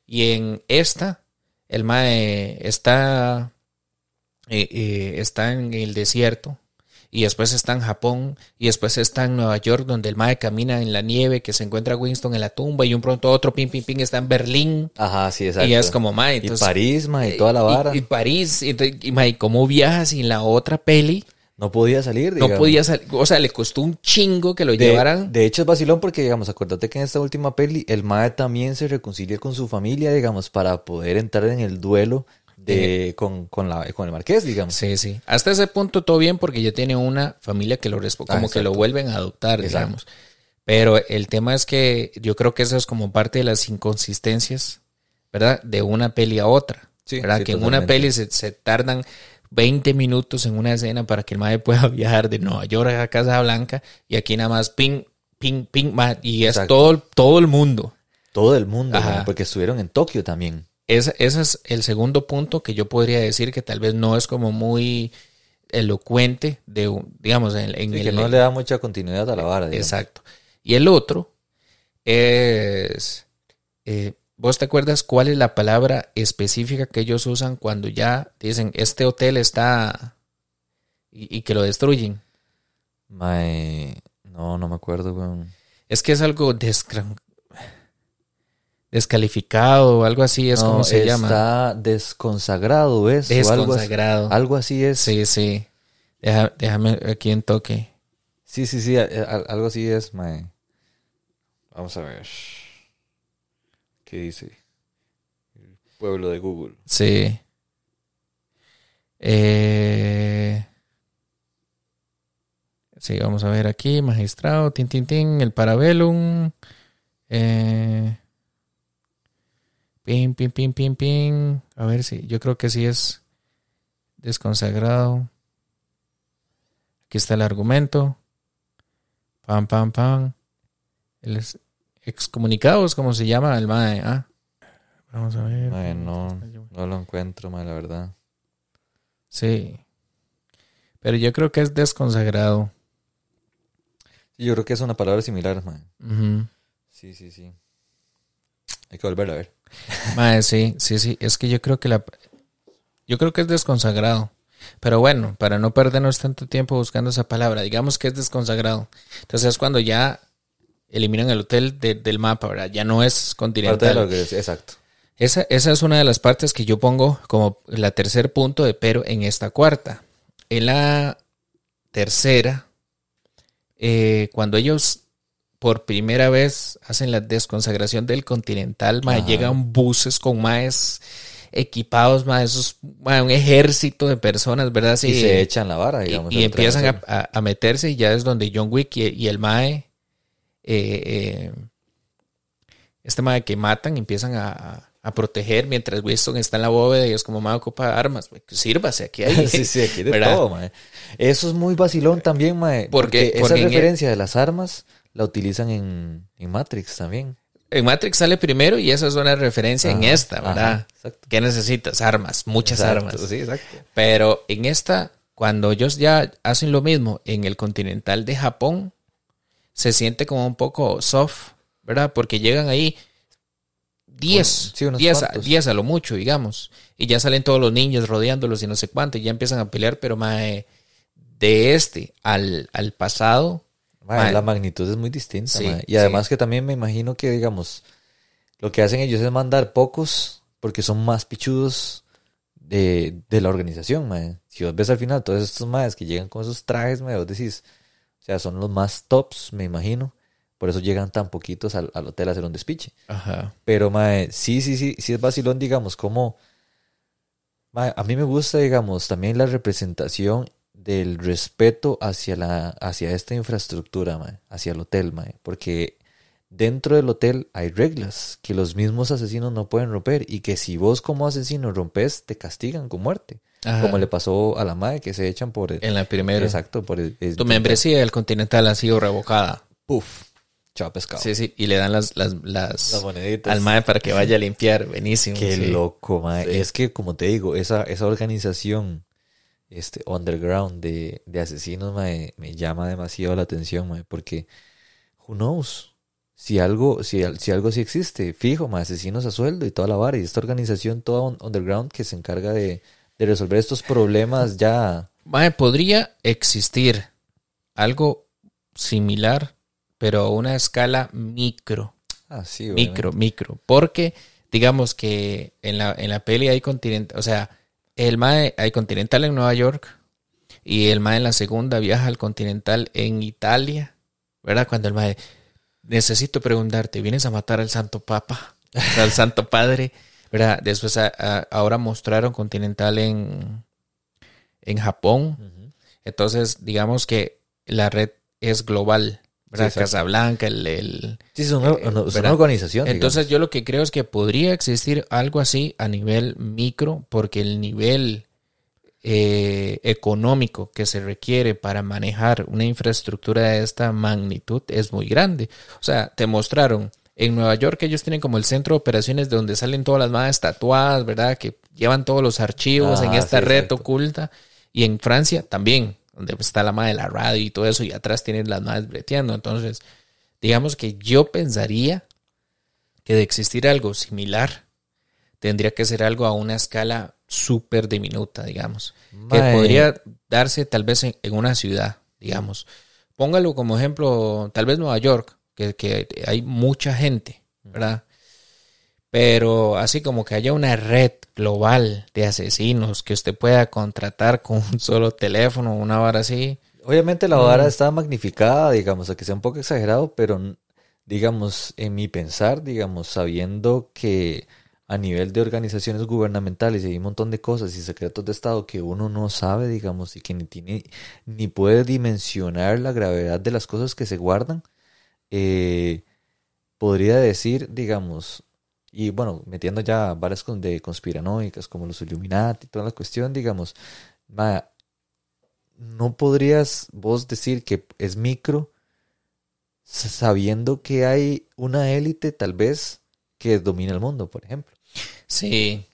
Y en esta, el mae está, eh, eh, está en el desierto. Y después está en Japón. Y después está en Nueva York, donde el mae camina en la nieve, que se encuentra Winston en la tumba. Y un pronto otro, pim, pim, pim, está en Berlín. Ajá, sí, exacto. Y es como mae. Y París, man, y toda la y- vara. Y, París. Y, y, mae, ¿cómo viaja sin la otra peli? no podía salir, No digamos. podía salir. O sea, le costó un chingo que lo De, llevaran. de hecho es vacilón porque, digamos, acuérdate que en esta última peli el Mae también se reconcilia con su familia, digamos, para poder entrar en el duelo de, con, con, la, con el marqués, digamos. Sí, sí. Hasta ese punto todo bien porque ya tiene una familia que lo respo- Ah, como que lo vuelven a adoptar, Exacto. digamos. Pero el tema es que yo creo que eso es como parte de las inconsistencias, ¿verdad? De una peli a otra. Sí, ¿Verdad? sí, que en una peli se, se tardan 20 minutos en una escena para que el mae pueda viajar de Nueva York a Casablanca y aquí nada más ping, ping, ping, y es Exacto. todo, todo el mundo. Todo el mundo, porque estuvieron en Tokio también. Ese, ese es el segundo punto que yo podría decir que tal vez no es como muy elocuente de, digamos, en, el... que no le da mucha continuidad a la vara. digamos. Exacto. Y el otro es... eh, ¿Vos te acuerdas cuál es la palabra específica que ellos usan cuando ya dicen, este hotel está... y, y que lo destruyen? No, no me acuerdo. Es que es algo descra- descalificado o algo así, es No, como se llama. Está desconsagrado, ¿ves? O algo así- Desconsagrado. Algo así es. Sí, sí. Deja- déjame aquí en toque. Sí, sí, sí, a- a- algo así es, mae. Vamos a ver. ¿Qué dice? El pueblo de Google. Sí. Eh, sí, vamos a ver aquí, magistrado, tin, tin, tin, el parabellum. Eh, pin, pin, pin, pin, pin. A ver si, yo creo que sí es desconsagrado. Aquí está el argumento. Pam, pam, pam. El es- excomunicados, como se llama el MAE. Ah. Vamos a ver. Mae, no, no lo encuentro, mae, la verdad. Sí. Pero yo creo que es desconsagrado. Yo creo que es una palabra similar, mae. Ujú. Sí, sí, sí. Hay que volverla a ver. Mae, sí, sí, sí. Es que yo creo que la. Yo creo que es desconsagrado. Pero bueno, para no perdernos tanto tiempo buscando esa palabra, digamos que es desconsagrado. Entonces es cuando ya eliminan el hotel de- del mapa, ¿verdad? Ya no es Parte de continental. lo que es, exacto. Esa, esa es una de las partes que yo pongo como la tercer punto de pero en esta cuarta. En la tercera, eh, cuando ellos por primera vez hacen la desconsagración del continental, Ajá. llegan buses con maes equipados, mae, esos, un ejército de personas, ¿verdad? Sí, y se echan la vara, y- digamos. y, el empiezan a, tren a- a meterse y ya es donde John Wick y, y el Mae, eh, eh, este Mae que matan, empiezan a, proteger mientras Winston está en la bóveda y es como Mae ocupa armas, sírvase aquí hay. sí, sí, aquí de ¿verdad? todo, mae. Eso es muy vacilón también, mae. Porque- Porque, porque esa el- referencia de las armas la utilizan en, en Matrix también. En Matrix sale primero y esa es una referencia en esta, ¿verdad? ajá, exacto. ¿Qué necesitas? Armas, muchas Exacto, armas. Sí, exacto. Pero en esta, cuando ellos ya hacen lo mismo en el continental de Japón, se siente como un poco soft, ¿verdad? Porque llegan ahí 10, Bueno, sí, unos 10, a, cuantos. 10 a lo mucho, digamos. Y ya salen todos los niños rodeándolos y no sé cuánto, y ya empiezan a pelear, pero mae, de este al, al pasado, Mae. La magnitud es muy distinta. Sí. Y además sí. que también me imagino que, digamos, lo que hacen ellos es mandar pocos porque son más pichudos de, de la organización. mae. Si vos ves al final todos estos maes que llegan con esos trajes, mae, vos decís, o sea, son los más tops, me imagino. Por eso llegan tan poquitos al, al hotel a hacer un despiche. ajá, Pero, mae, sí, sí, sí, sí es vacilón, digamos, como... mae, a mí me gusta, digamos, también la representación del respeto hacia la hacia esta infraestructura, mae, hacia el hotel, mae, porque dentro del hotel hay reglas que los mismos asesinos no pueden romper y que si vos como asesino rompes, te castigan con muerte, ajá. como le pasó a la mae que se echan por... el- en la primera. exacto, por... el- el- Tu membresía del continental ha sido revocada. Puf, chao pescado. Sí, sí, y le dan las, las, las, Las moneditas. al mae para que vaya a limpiar. Buenísimo. Qué sí. loco, mae. Sí. Es que, como te digo, esa, esa organización este, underground de, de asesinos mae, me llama demasiado la atención, mae, porque, who knows, si algo, si, si algo sí existe, fijo, mae, asesinos a sueldo y toda la vara, y esta organización toda un- underground que se encarga de, de resolver estos problemas ya... Mae, podría existir algo similar, pero a una escala micro. Ah, sí, Micro, micro. Porque, digamos que en la, en la peli hay continental, o sea, el MAE hay continental en Nueva York y el MAE en la segunda viaja al continental en Italia, ¿verdad? Cuando el MAE, necesito preguntarte, ¿vienes a matar al Santo Papa? Al Santo Padre, ¿verdad? Después a- a- ahora mostraron continental en, en Japón. Entonces, digamos que la red es global, ¿verdad? Sí. Casablanca, el- el, Sí, es una, Eh, una- es ¿verdad? una organización. entonces yo lo que creo es que podría existir algo así a nivel micro porque el nivel eh, económico que se requiere para manejar una infraestructura de esta magnitud es muy grande. O sea, te mostraron en Nueva York ellos tienen como el centro de operaciones de donde salen todas las madres tatuadas, ¿verdad? Que llevan todos los archivos en Ah, esta sí, red exacto. oculta. Y en Francia también, donde está la madre de la radio y todo eso, y atrás tienen las madres breteando. Entonces, digamos que yo pensaría que de existir algo similar, tendría que ser algo a una escala súper diminuta, digamos. Que podría darse tal vez en, en una ciudad, digamos. Póngalo como ejemplo, tal vez Nueva York, que, que hay mucha gente, ¿verdad? Pero así como que haya una red global de asesinos que usted pueda contratar con un solo teléfono, una hora así. Obviamente la Mm. vara está magnificada, digamos, a que sea un poco exagerado, pero digamos, en mi pensar, digamos, sabiendo que a nivel de organizaciones gubernamentales y hay un montón de cosas y secretos de Estado que uno no sabe, digamos, y que ni tiene ni puede dimensionar la gravedad de las cosas que se guardan, eh, podría decir, digamos, y bueno, metiendo ya varias de conspiranoicas como los Illuminati y toda la cuestión, digamos, ma, no podrías vos decir que es micro sabiendo que hay una élite tal vez que domina el mundo, por ejemplo. Sí.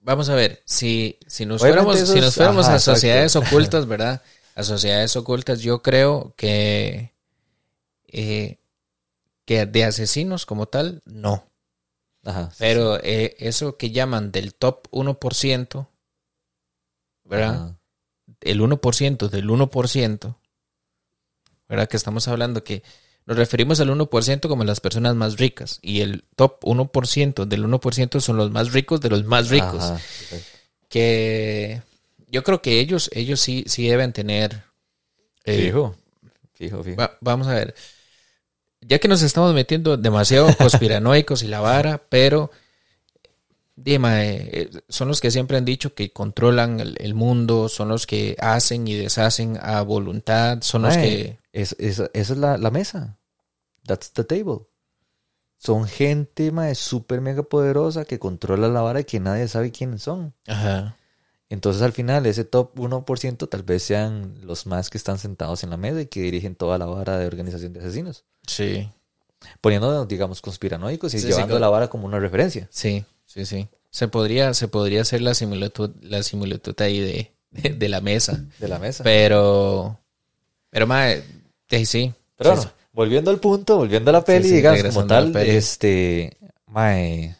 Vamos a ver, si, si nos Obviamente fuéramos, si nos fuéramos ajá, a exacto. sociedades ocultas, ¿verdad? A sociedades ocultas, yo creo que, eh, que de asesinos como tal, no. Ajá. sí, Pero eh, eso que llaman del top 1%, sí. ¿verdad? Ajá. El 1% del 1%, ¿verdad? Que estamos hablando que nos referimos al 1% como las personas más ricas y el top 1% del 1% son los más ricos de los más ricos. Ajá. Que yo creo que ellos, ellos sí, sí deben tener... eh, Fijo, fijo, fijo. Va- vamos a ver. Ya que nos estamos metiendo demasiado conspiranoicos y la vara, pero dime, eh, son los que siempre han dicho que controlan el, el mundo, son los que hacen y deshacen a voluntad, son los que... es, es- esa es la, la mesa. That's the table. Son gente, mae, súper mega poderosa que controla la vara y que nadie sabe quiénes son. Ajá. Entonces al final ese top 1% tal vez sean los más que están sentados en la mesa y que dirigen toda la vara de organización de asesinos. Sí, Poniendo, digamos, conspiranoicos y Sí, sí, llevando la vara como una referencia. sí, sí, sí. Se podría, se podría hacer la similitud, la similitud ahí de, de, de la mesa. de la mesa. Pero, pero mae, eh, sí. Pero bueno, volviendo al punto, volviendo a la peli, digamos, como tal, este, mae,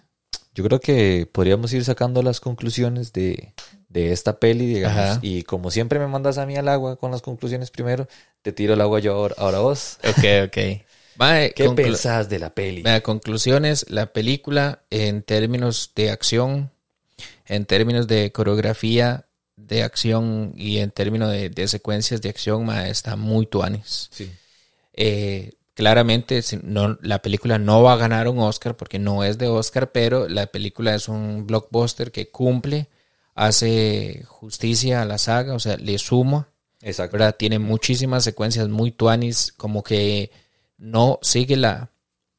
yo creo que podríamos ir sacando las conclusiones de, de esta peli, digamos, Ajá. y como siempre me mandas a mí al agua con las conclusiones primero, te tiro el agua yo ahora, ahora vos. Ok, ok. Mae, ¿Qué pensás de la peli? Vea, conclusiones, la película en términos de acción, en términos de coreografía de acción y en términos de, de secuencias de acción, está muy tuanis. Sí. Eh, claramente no, la película no va a ganar un Oscar porque no es de Oscar, pero la película es un blockbuster que cumple, hace justicia a la saga, o sea, le suma Exacto. ¿verdad? Tiene muchísimas secuencias muy tuanis, como que no sigue la,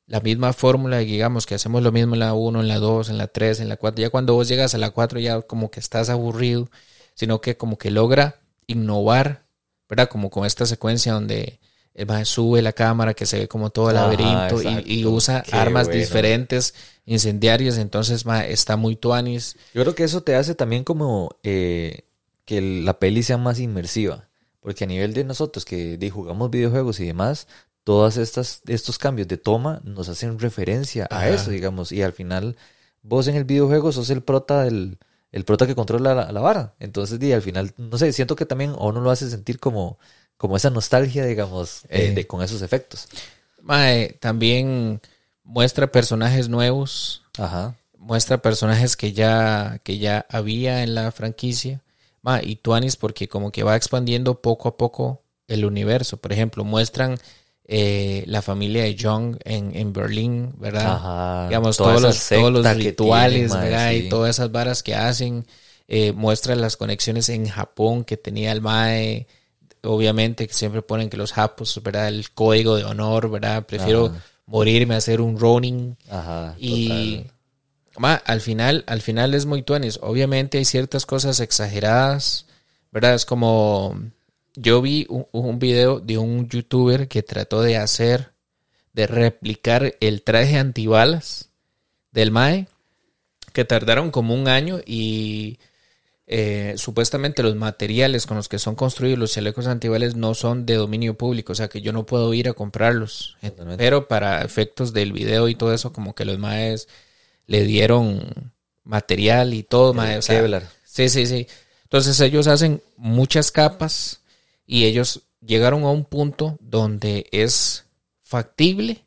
la misma fórmula, digamos que hacemos lo mismo en la 1, en la 2, en la 3, en la 4. Ya cuando vos llegas a la 4 ya como que estás aburrido, sino que como que logra innovar, ¿verdad? Como con esta secuencia donde el mae sube la cámara, que se ve como todo el Ajá, laberinto y, usa Qué armas bueno. diferentes, incendiarias, entonces está muy tuanis. Yo creo que eso te hace también como eh, que la peli sea más inmersiva. Porque a nivel de nosotros que jugamos videojuegos y demás, estas estos cambios de toma nos hacen referencia a eso, digamos. Y al final, vos en el videojuego sos el prota del, el prota que controla la, la vara. Entonces, al final, no sé, siento que también a uno lo hace sentir como, como esa nostalgia, digamos, de- Eh. de- con esos efectos. Mae, también muestra personajes nuevos, Ajá. muestra personajes que ya, que ya había en la franquicia. Ma, y Tuanis porque como que va expandiendo poco a poco el universo. Por ejemplo, muestran eh, la familia de Young en, en Berlín, ¿verdad? Ajá. Digamos, todos los, todos los rituales, tienen, mae, ¿verdad? sí. Y todas esas varas que hacen. Eh, muestra las conexiones en Japón que tenía el MAE. Obviamente que siempre ponen que los japos, ¿verdad? El código de honor, ¿verdad? Prefiero Ajá. morirme a hacer un Ronin. Ajá. Y total. ma, al final, al final es muy tuanis. Obviamente hay ciertas cosas exageradas, ¿verdad? Es como yo vi un, un video de un youtuber que trató de hacer de replicar el traje antibalas del Mae, que tardaron como un año y eh, supuestamente los materiales con los que son construidos los chalecos antibalas no son de dominio público, o sea que yo no puedo ir a comprarlos. Totalmente. Pero para efectos del video y todo eso, como que los Maes le dieron material y todo, mae, o sea. Sí, sí, sí. Entonces ellos hacen muchas capas y ellos llegaron a un punto donde es factible,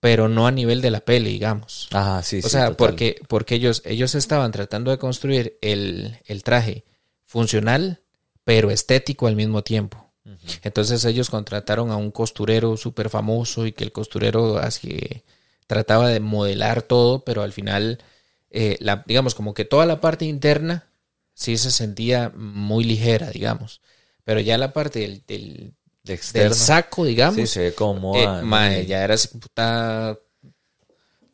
pero no a nivel de la peli, digamos. Ah, sí, o sí. sea, total. porque, porque ellos, ellos estaban tratando de construir el, el traje funcional, pero estético al mismo tiempo. Entonces ellos contrataron a un costurero súper famoso y que el costurero así trataba de modelar todo, pero al final, eh, la, digamos, como que toda la parte interna sí se sentía muy ligera, digamos. Pero ya la parte del, del, De del externo. saco, digamos, Sí, se ve como. eh, ya era así, puta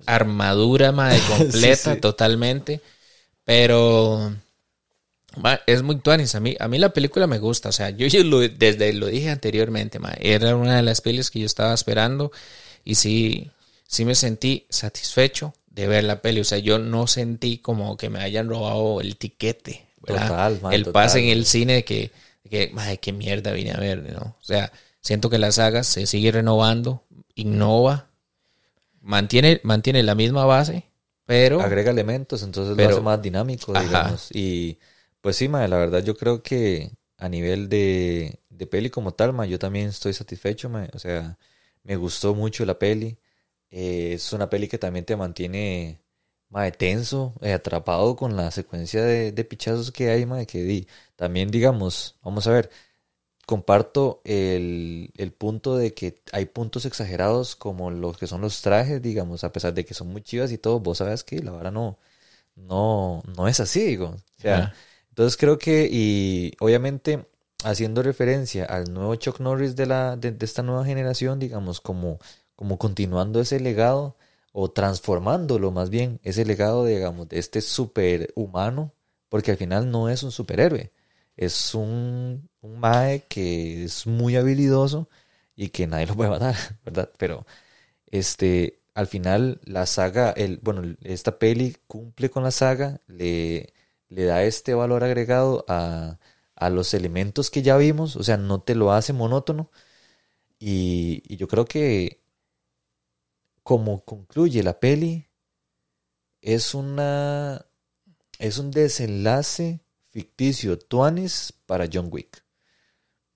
armadura, mae, completa, sí. totalmente. Pero es muy tuanis. A mí, a mí la película me gusta. O sea, yo, yo lo- desde lo dije anteriormente, mae, era una de las pelis que yo estaba esperando. Y sí, sí me sentí satisfecho de ver la peli. O sea, yo no sentí como que me hayan robado el tiquete. ¿verdad? Total, mae, el total. pase en el cine que, que madre, qué mierda vine a ver, ¿no? O sea, siento que la saga se sigue renovando, innova, mantiene, mantiene la misma base, pero agrega elementos, entonces Pero- lo hace más dinámico, Ajá. digamos. Y pues sí, mae, la verdad yo creo que a nivel de, de peli como tal, mae, yo también estoy satisfecho, mae. O sea, me gustó mucho la peli. Eh, es una peli que también te mantiene mae, tenso, eh, atrapado con la secuencia de, de pichazos que hay, mae, que di. También, digamos, vamos a ver, comparto el, el punto de que hay puntos exagerados como los que son los trajes, digamos, a pesar de que son muy chivas y todo, vos sabes que la vara no, no, no es así, digo. O sea, Ajá. entonces creo que, y obviamente haciendo referencia al nuevo Chuck Norris de la, de, de esta nueva generación, digamos, como, como continuando ese legado, o transformándolo más bien, ese legado, digamos, de este superhumano, porque al final no es un superhéroe, es un, un mae que es muy habilidoso y que nadie lo puede matar, ¿verdad? Pero este, al final la saga, el, bueno, esta peli cumple con la saga, le, le da este valor agregado a, a los elementos que ya vimos, o sea, no te lo hace monótono. Y, y yo creo que como concluye la peli, es una es un desenlace ficticio tuanis para John Wick.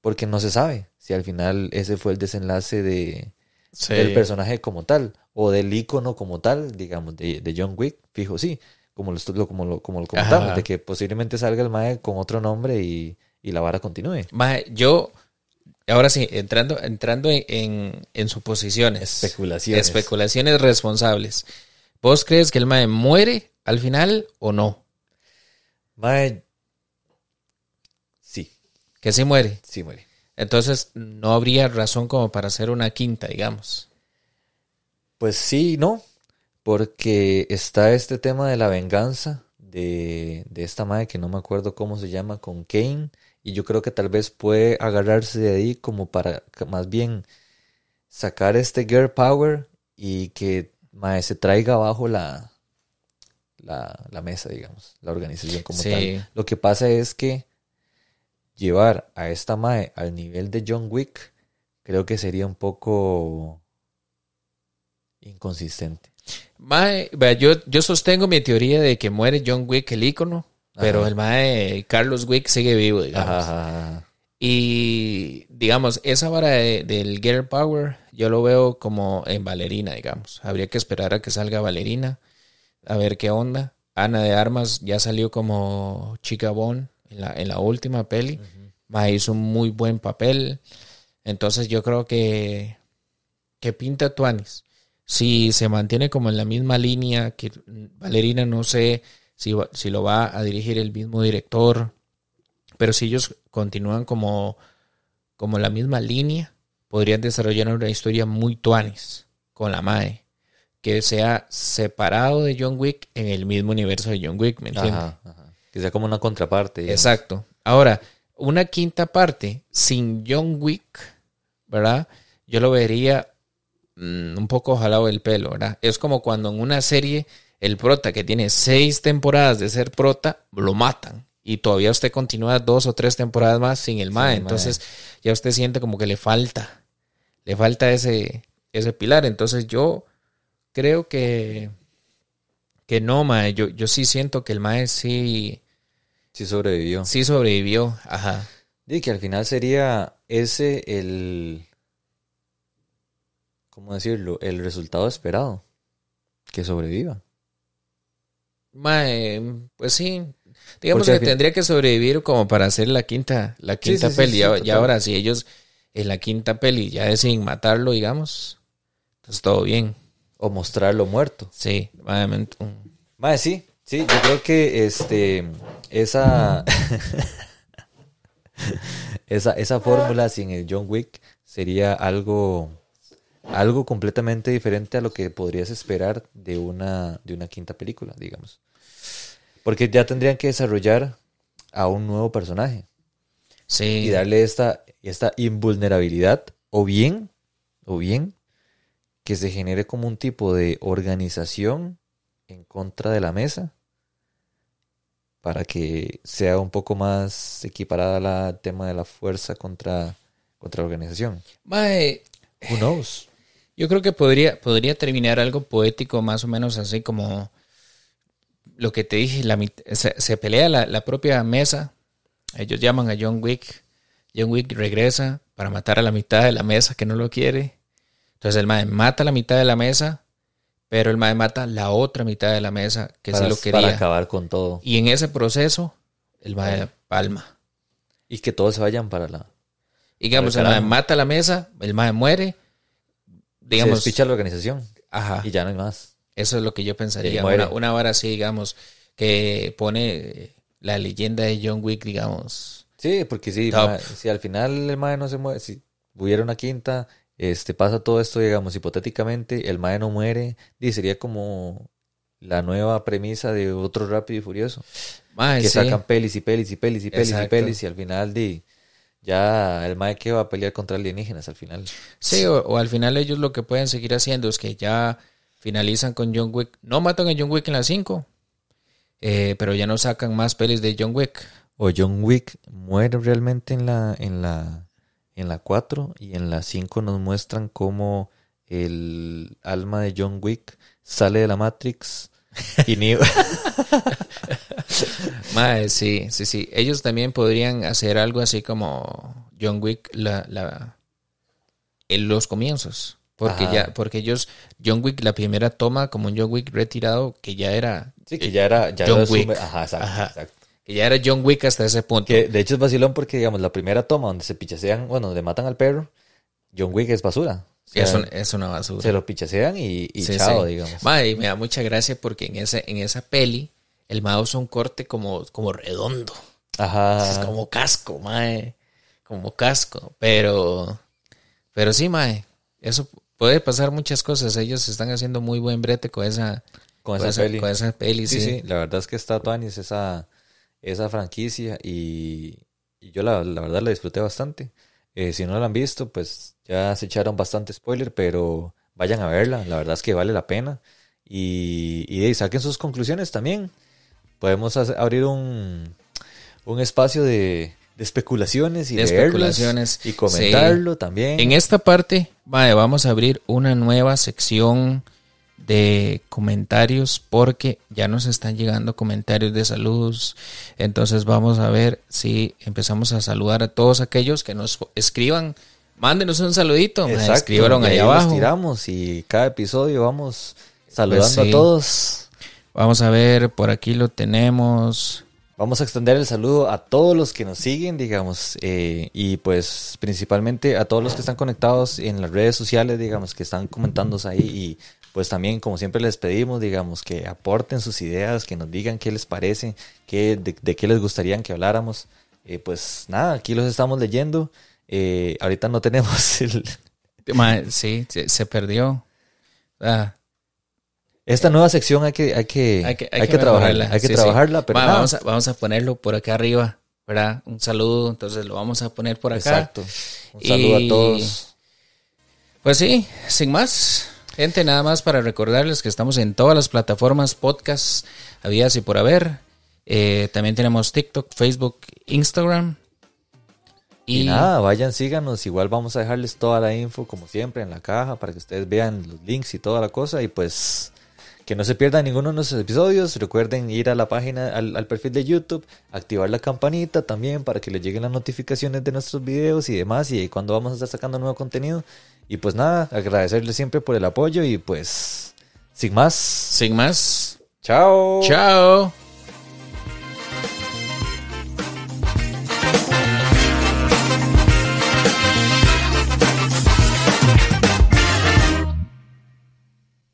Porque no se sabe si al final ese fue el desenlace de, Sí. del personaje como tal, o del icono como tal, digamos, de, de John Wick, fijo, sí, como lo, como lo, como lo comentamos, Ajá. de que posiblemente salga el mae con otro nombre y, y la vara continúe. Mae, yo, ahora sí, entrando, entrando en, en, en suposiciones. Especulaciones. Especulaciones responsables. ¿Vos crees que el Mae muere al final o no? Mae, sí, Que sí muere. sí muere. Entonces no habría razón como para hacer una quinta, digamos. Pues sí, y no, porque está este tema de la venganza de, de esta madre que no me acuerdo cómo se llama con Kane y yo creo que tal vez puede agarrarse de ahí como para más bien sacar este girl power y que mae, se traiga abajo la, la, la mesa, digamos, la organización como Sí. tal. Lo que pasa es que llevar a esta mae al nivel de John Wick creo que sería un poco inconsistente. Mae, vea, yo, yo sostengo mi teoría de que muere John Wick, el ícono, pero Ajá. el Mae Carlos Wick sigue vivo, digamos. Ajá. Y digamos, esa vara de- del Girl Power, yo lo veo como en Valerina, digamos. Habría que esperar a que salga Valerina, a ver qué onda. Ana de Armas ya salió como chica Bon en la, en la última peli. Ma, hizo un muy buen papel. Entonces yo creo que, que pinta Tuanis. Si se mantiene como en la misma línea, que Valerina no sé si, si lo va a dirigir el mismo director, pero si ellos continúan como, como la misma línea, podrían desarrollar una historia muy tuanis con la MAE. Que sea separado de John Wick en el mismo universo de John Wick, ¿me entiendes? Ajá, ajá. Que sea como una contraparte. digamos. Exacto. Ahora, una quinta parte sin John Wick, ¿verdad? Yo lo vería mm, un poco jalado el pelo, ¿verdad? Es como cuando en una serie el prota que tiene seis temporadas de ser prota, lo matan. Y todavía usted continúa dos o tres temporadas más sin el mae. Entonces ya usted siente como que le falta. Le falta ese, ese pilar. Entonces yo creo que, que no, mae. Yo, yo sí siento que el mae sí, Sí sobrevivió. sí sobrevivió. Ajá. Y que al final sería ese el... ¿Cómo decirlo? El resultado esperado. Que sobreviva. Mae, pues sí. Digamos que tendría que sobrevivir como para hacer la quinta, la quinta sí, sí, peli. sí, y ahora, si ellos en la quinta peli ya deciden matarlo, digamos, pues todo bien. O mostrarlo muerto. Sí, obviamente. Mae, sí, sí, yo creo que este esa esa, esa fórmula sin el John Wick sería algo algo completamente diferente a lo que podrías esperar de una de una quinta película, digamos. Porque ya tendrían que desarrollar a un nuevo personaje Sí. y darle esta esta invulnerabilidad o bien o bien que se genere como un tipo de organización en contra de la mesa para que sea un poco más equiparada la tema de la fuerza contra, contra la organización. Mae, Who knows? Yo creo que podría, podría terminar algo poético, más o menos así como lo que te dije, la se, se pelea la, la propia mesa. Ellos llaman a John Wick. John Wick regresa para matar a la mitad de la mesa que no lo quiere. Entonces el mae mata la mitad de la mesa, pero el mae mata la otra mitad de la mesa que para, sí lo para quería. acabar con todo. Y en ese proceso, el mae palma. Y que todos se vayan para la... Y digamos, Para el el mae mata la mesa, el mae muere. Se Digamos, despicha la organización ajá. y ya no hay más. Eso es lo que yo pensaría. Una, una vara así, digamos, que pone eh, la leyenda de John Wick, digamos. Sí, porque sí, ma- si al final el mae no se muere, si hubiera una quinta, este pasa todo esto, digamos, hipotéticamente, el mae no muere, y sería como la nueva premisa de otro Rápido y Furioso, Mae, que sí. sacan pelis y pelis y pelis y pelis y pelis y al final di ya el mae que va a pelear contra alienígenas al final. Sí, o, o al final ellos lo que pueden seguir haciendo es que ya finalizan con John Wick. No matan a John Wick en las 5, pero ya no sacan más pelis de John Wick. O John Wick muere realmente en la en la en la 4 y en la 5 nos muestran cómo el alma de John Wick sale de la Matrix y Neo Mae, sí, sí, sí. Ellos también podrían hacer algo así como John Wick la, la, en los comienzos. Porque Ajá. ya, porque ellos, John Wick, la primera toma como un John Wick retirado, que ya era, Sí, que ya era ya John Wick. Ajá, exacto, Ajá. exacto. que ya era John Wick hasta ese punto. Que de hecho es vacilón porque, digamos, la primera toma donde se pichasean, bueno, donde matan al perro, John Wick es basura. O sea, es, un- es una basura. se lo pichasean y, y Sí, chao, sí. digamos. Mae, y me da mucha gracia porque en ese, en esa peli, el mae usa un corte como, como redondo. Ajá. Es como casco, mae. Como casco. Pero, pero sí, mae. Eso puede pasar muchas cosas. Ellos están haciendo muy buen brete con esa, con esa, peli. con esa peli, Sí, sí. sí, la verdad es que está Tuanis esa, esa franquicia y, y yo la, la verdad la disfruté bastante. Eh, si no la han visto, pues ya se echaron bastante spoiler, pero vayan a verla, la verdad es que vale la pena. Y, y, ahí saquen sus conclusiones también. Podemos hacer- abrir un, un espacio de, de especulaciones y De especulaciones, y comentarlo también. En esta parte, mae, vamos a abrir una nueva sección de comentarios porque ya nos están llegando comentarios de saludos. Entonces vamos a ver si empezamos a saludar a todos aquellos que nos escriban. Mándenos un saludito, Exacto, escríbalo y ahí los abajo. tiramos y cada episodio vamos saludando Pues sí. a todos. Vamos a ver, por aquí lo tenemos. Vamos a extender el saludo a todos los que nos siguen, digamos, eh, y pues principalmente a todos los que están conectados en las redes sociales, digamos, que están comentándonos ahí y pues también, como siempre les pedimos, digamos, que aporten sus ideas, que nos digan qué les parece, qué, de, de qué les gustaría que habláramos. Eh, pues nada, aquí los estamos leyendo. Eh, ahorita no tenemos el, sí, se, se perdió. Ah, esta nueva sección hay que, hay que, hay que, hay que trabajarla, hay que sí, sí. trabajarla, pero nada. vamos, a, vamos a ponerlo por acá arriba, ¿verdad? Un saludo, entonces lo vamos a poner por acá. Exacto. Un saludo Y- a todos. Pues sí, sin más. Gente, nada más para recordarles que estamos en todas las plataformas podcast, había y por haber. Eh, también tenemos TikTok, Facebook, Instagram. Y, nada, vayan, síganos. Igual vamos a dejarles toda la info, como siempre, en la caja para que ustedes vean los links y toda la cosa. Y pues que no se pierdan ninguno de nuestros episodios. Recuerden ir a la página, al, perfil de YouTube, activar la campanita también para que les lleguen las notificaciones de nuestros videos y demás. Y cuando vamos a estar sacando nuevo contenido. Y pues nada, agradecerles siempre por el apoyo. Y pues, sin más. Sin más. Chao. Chao.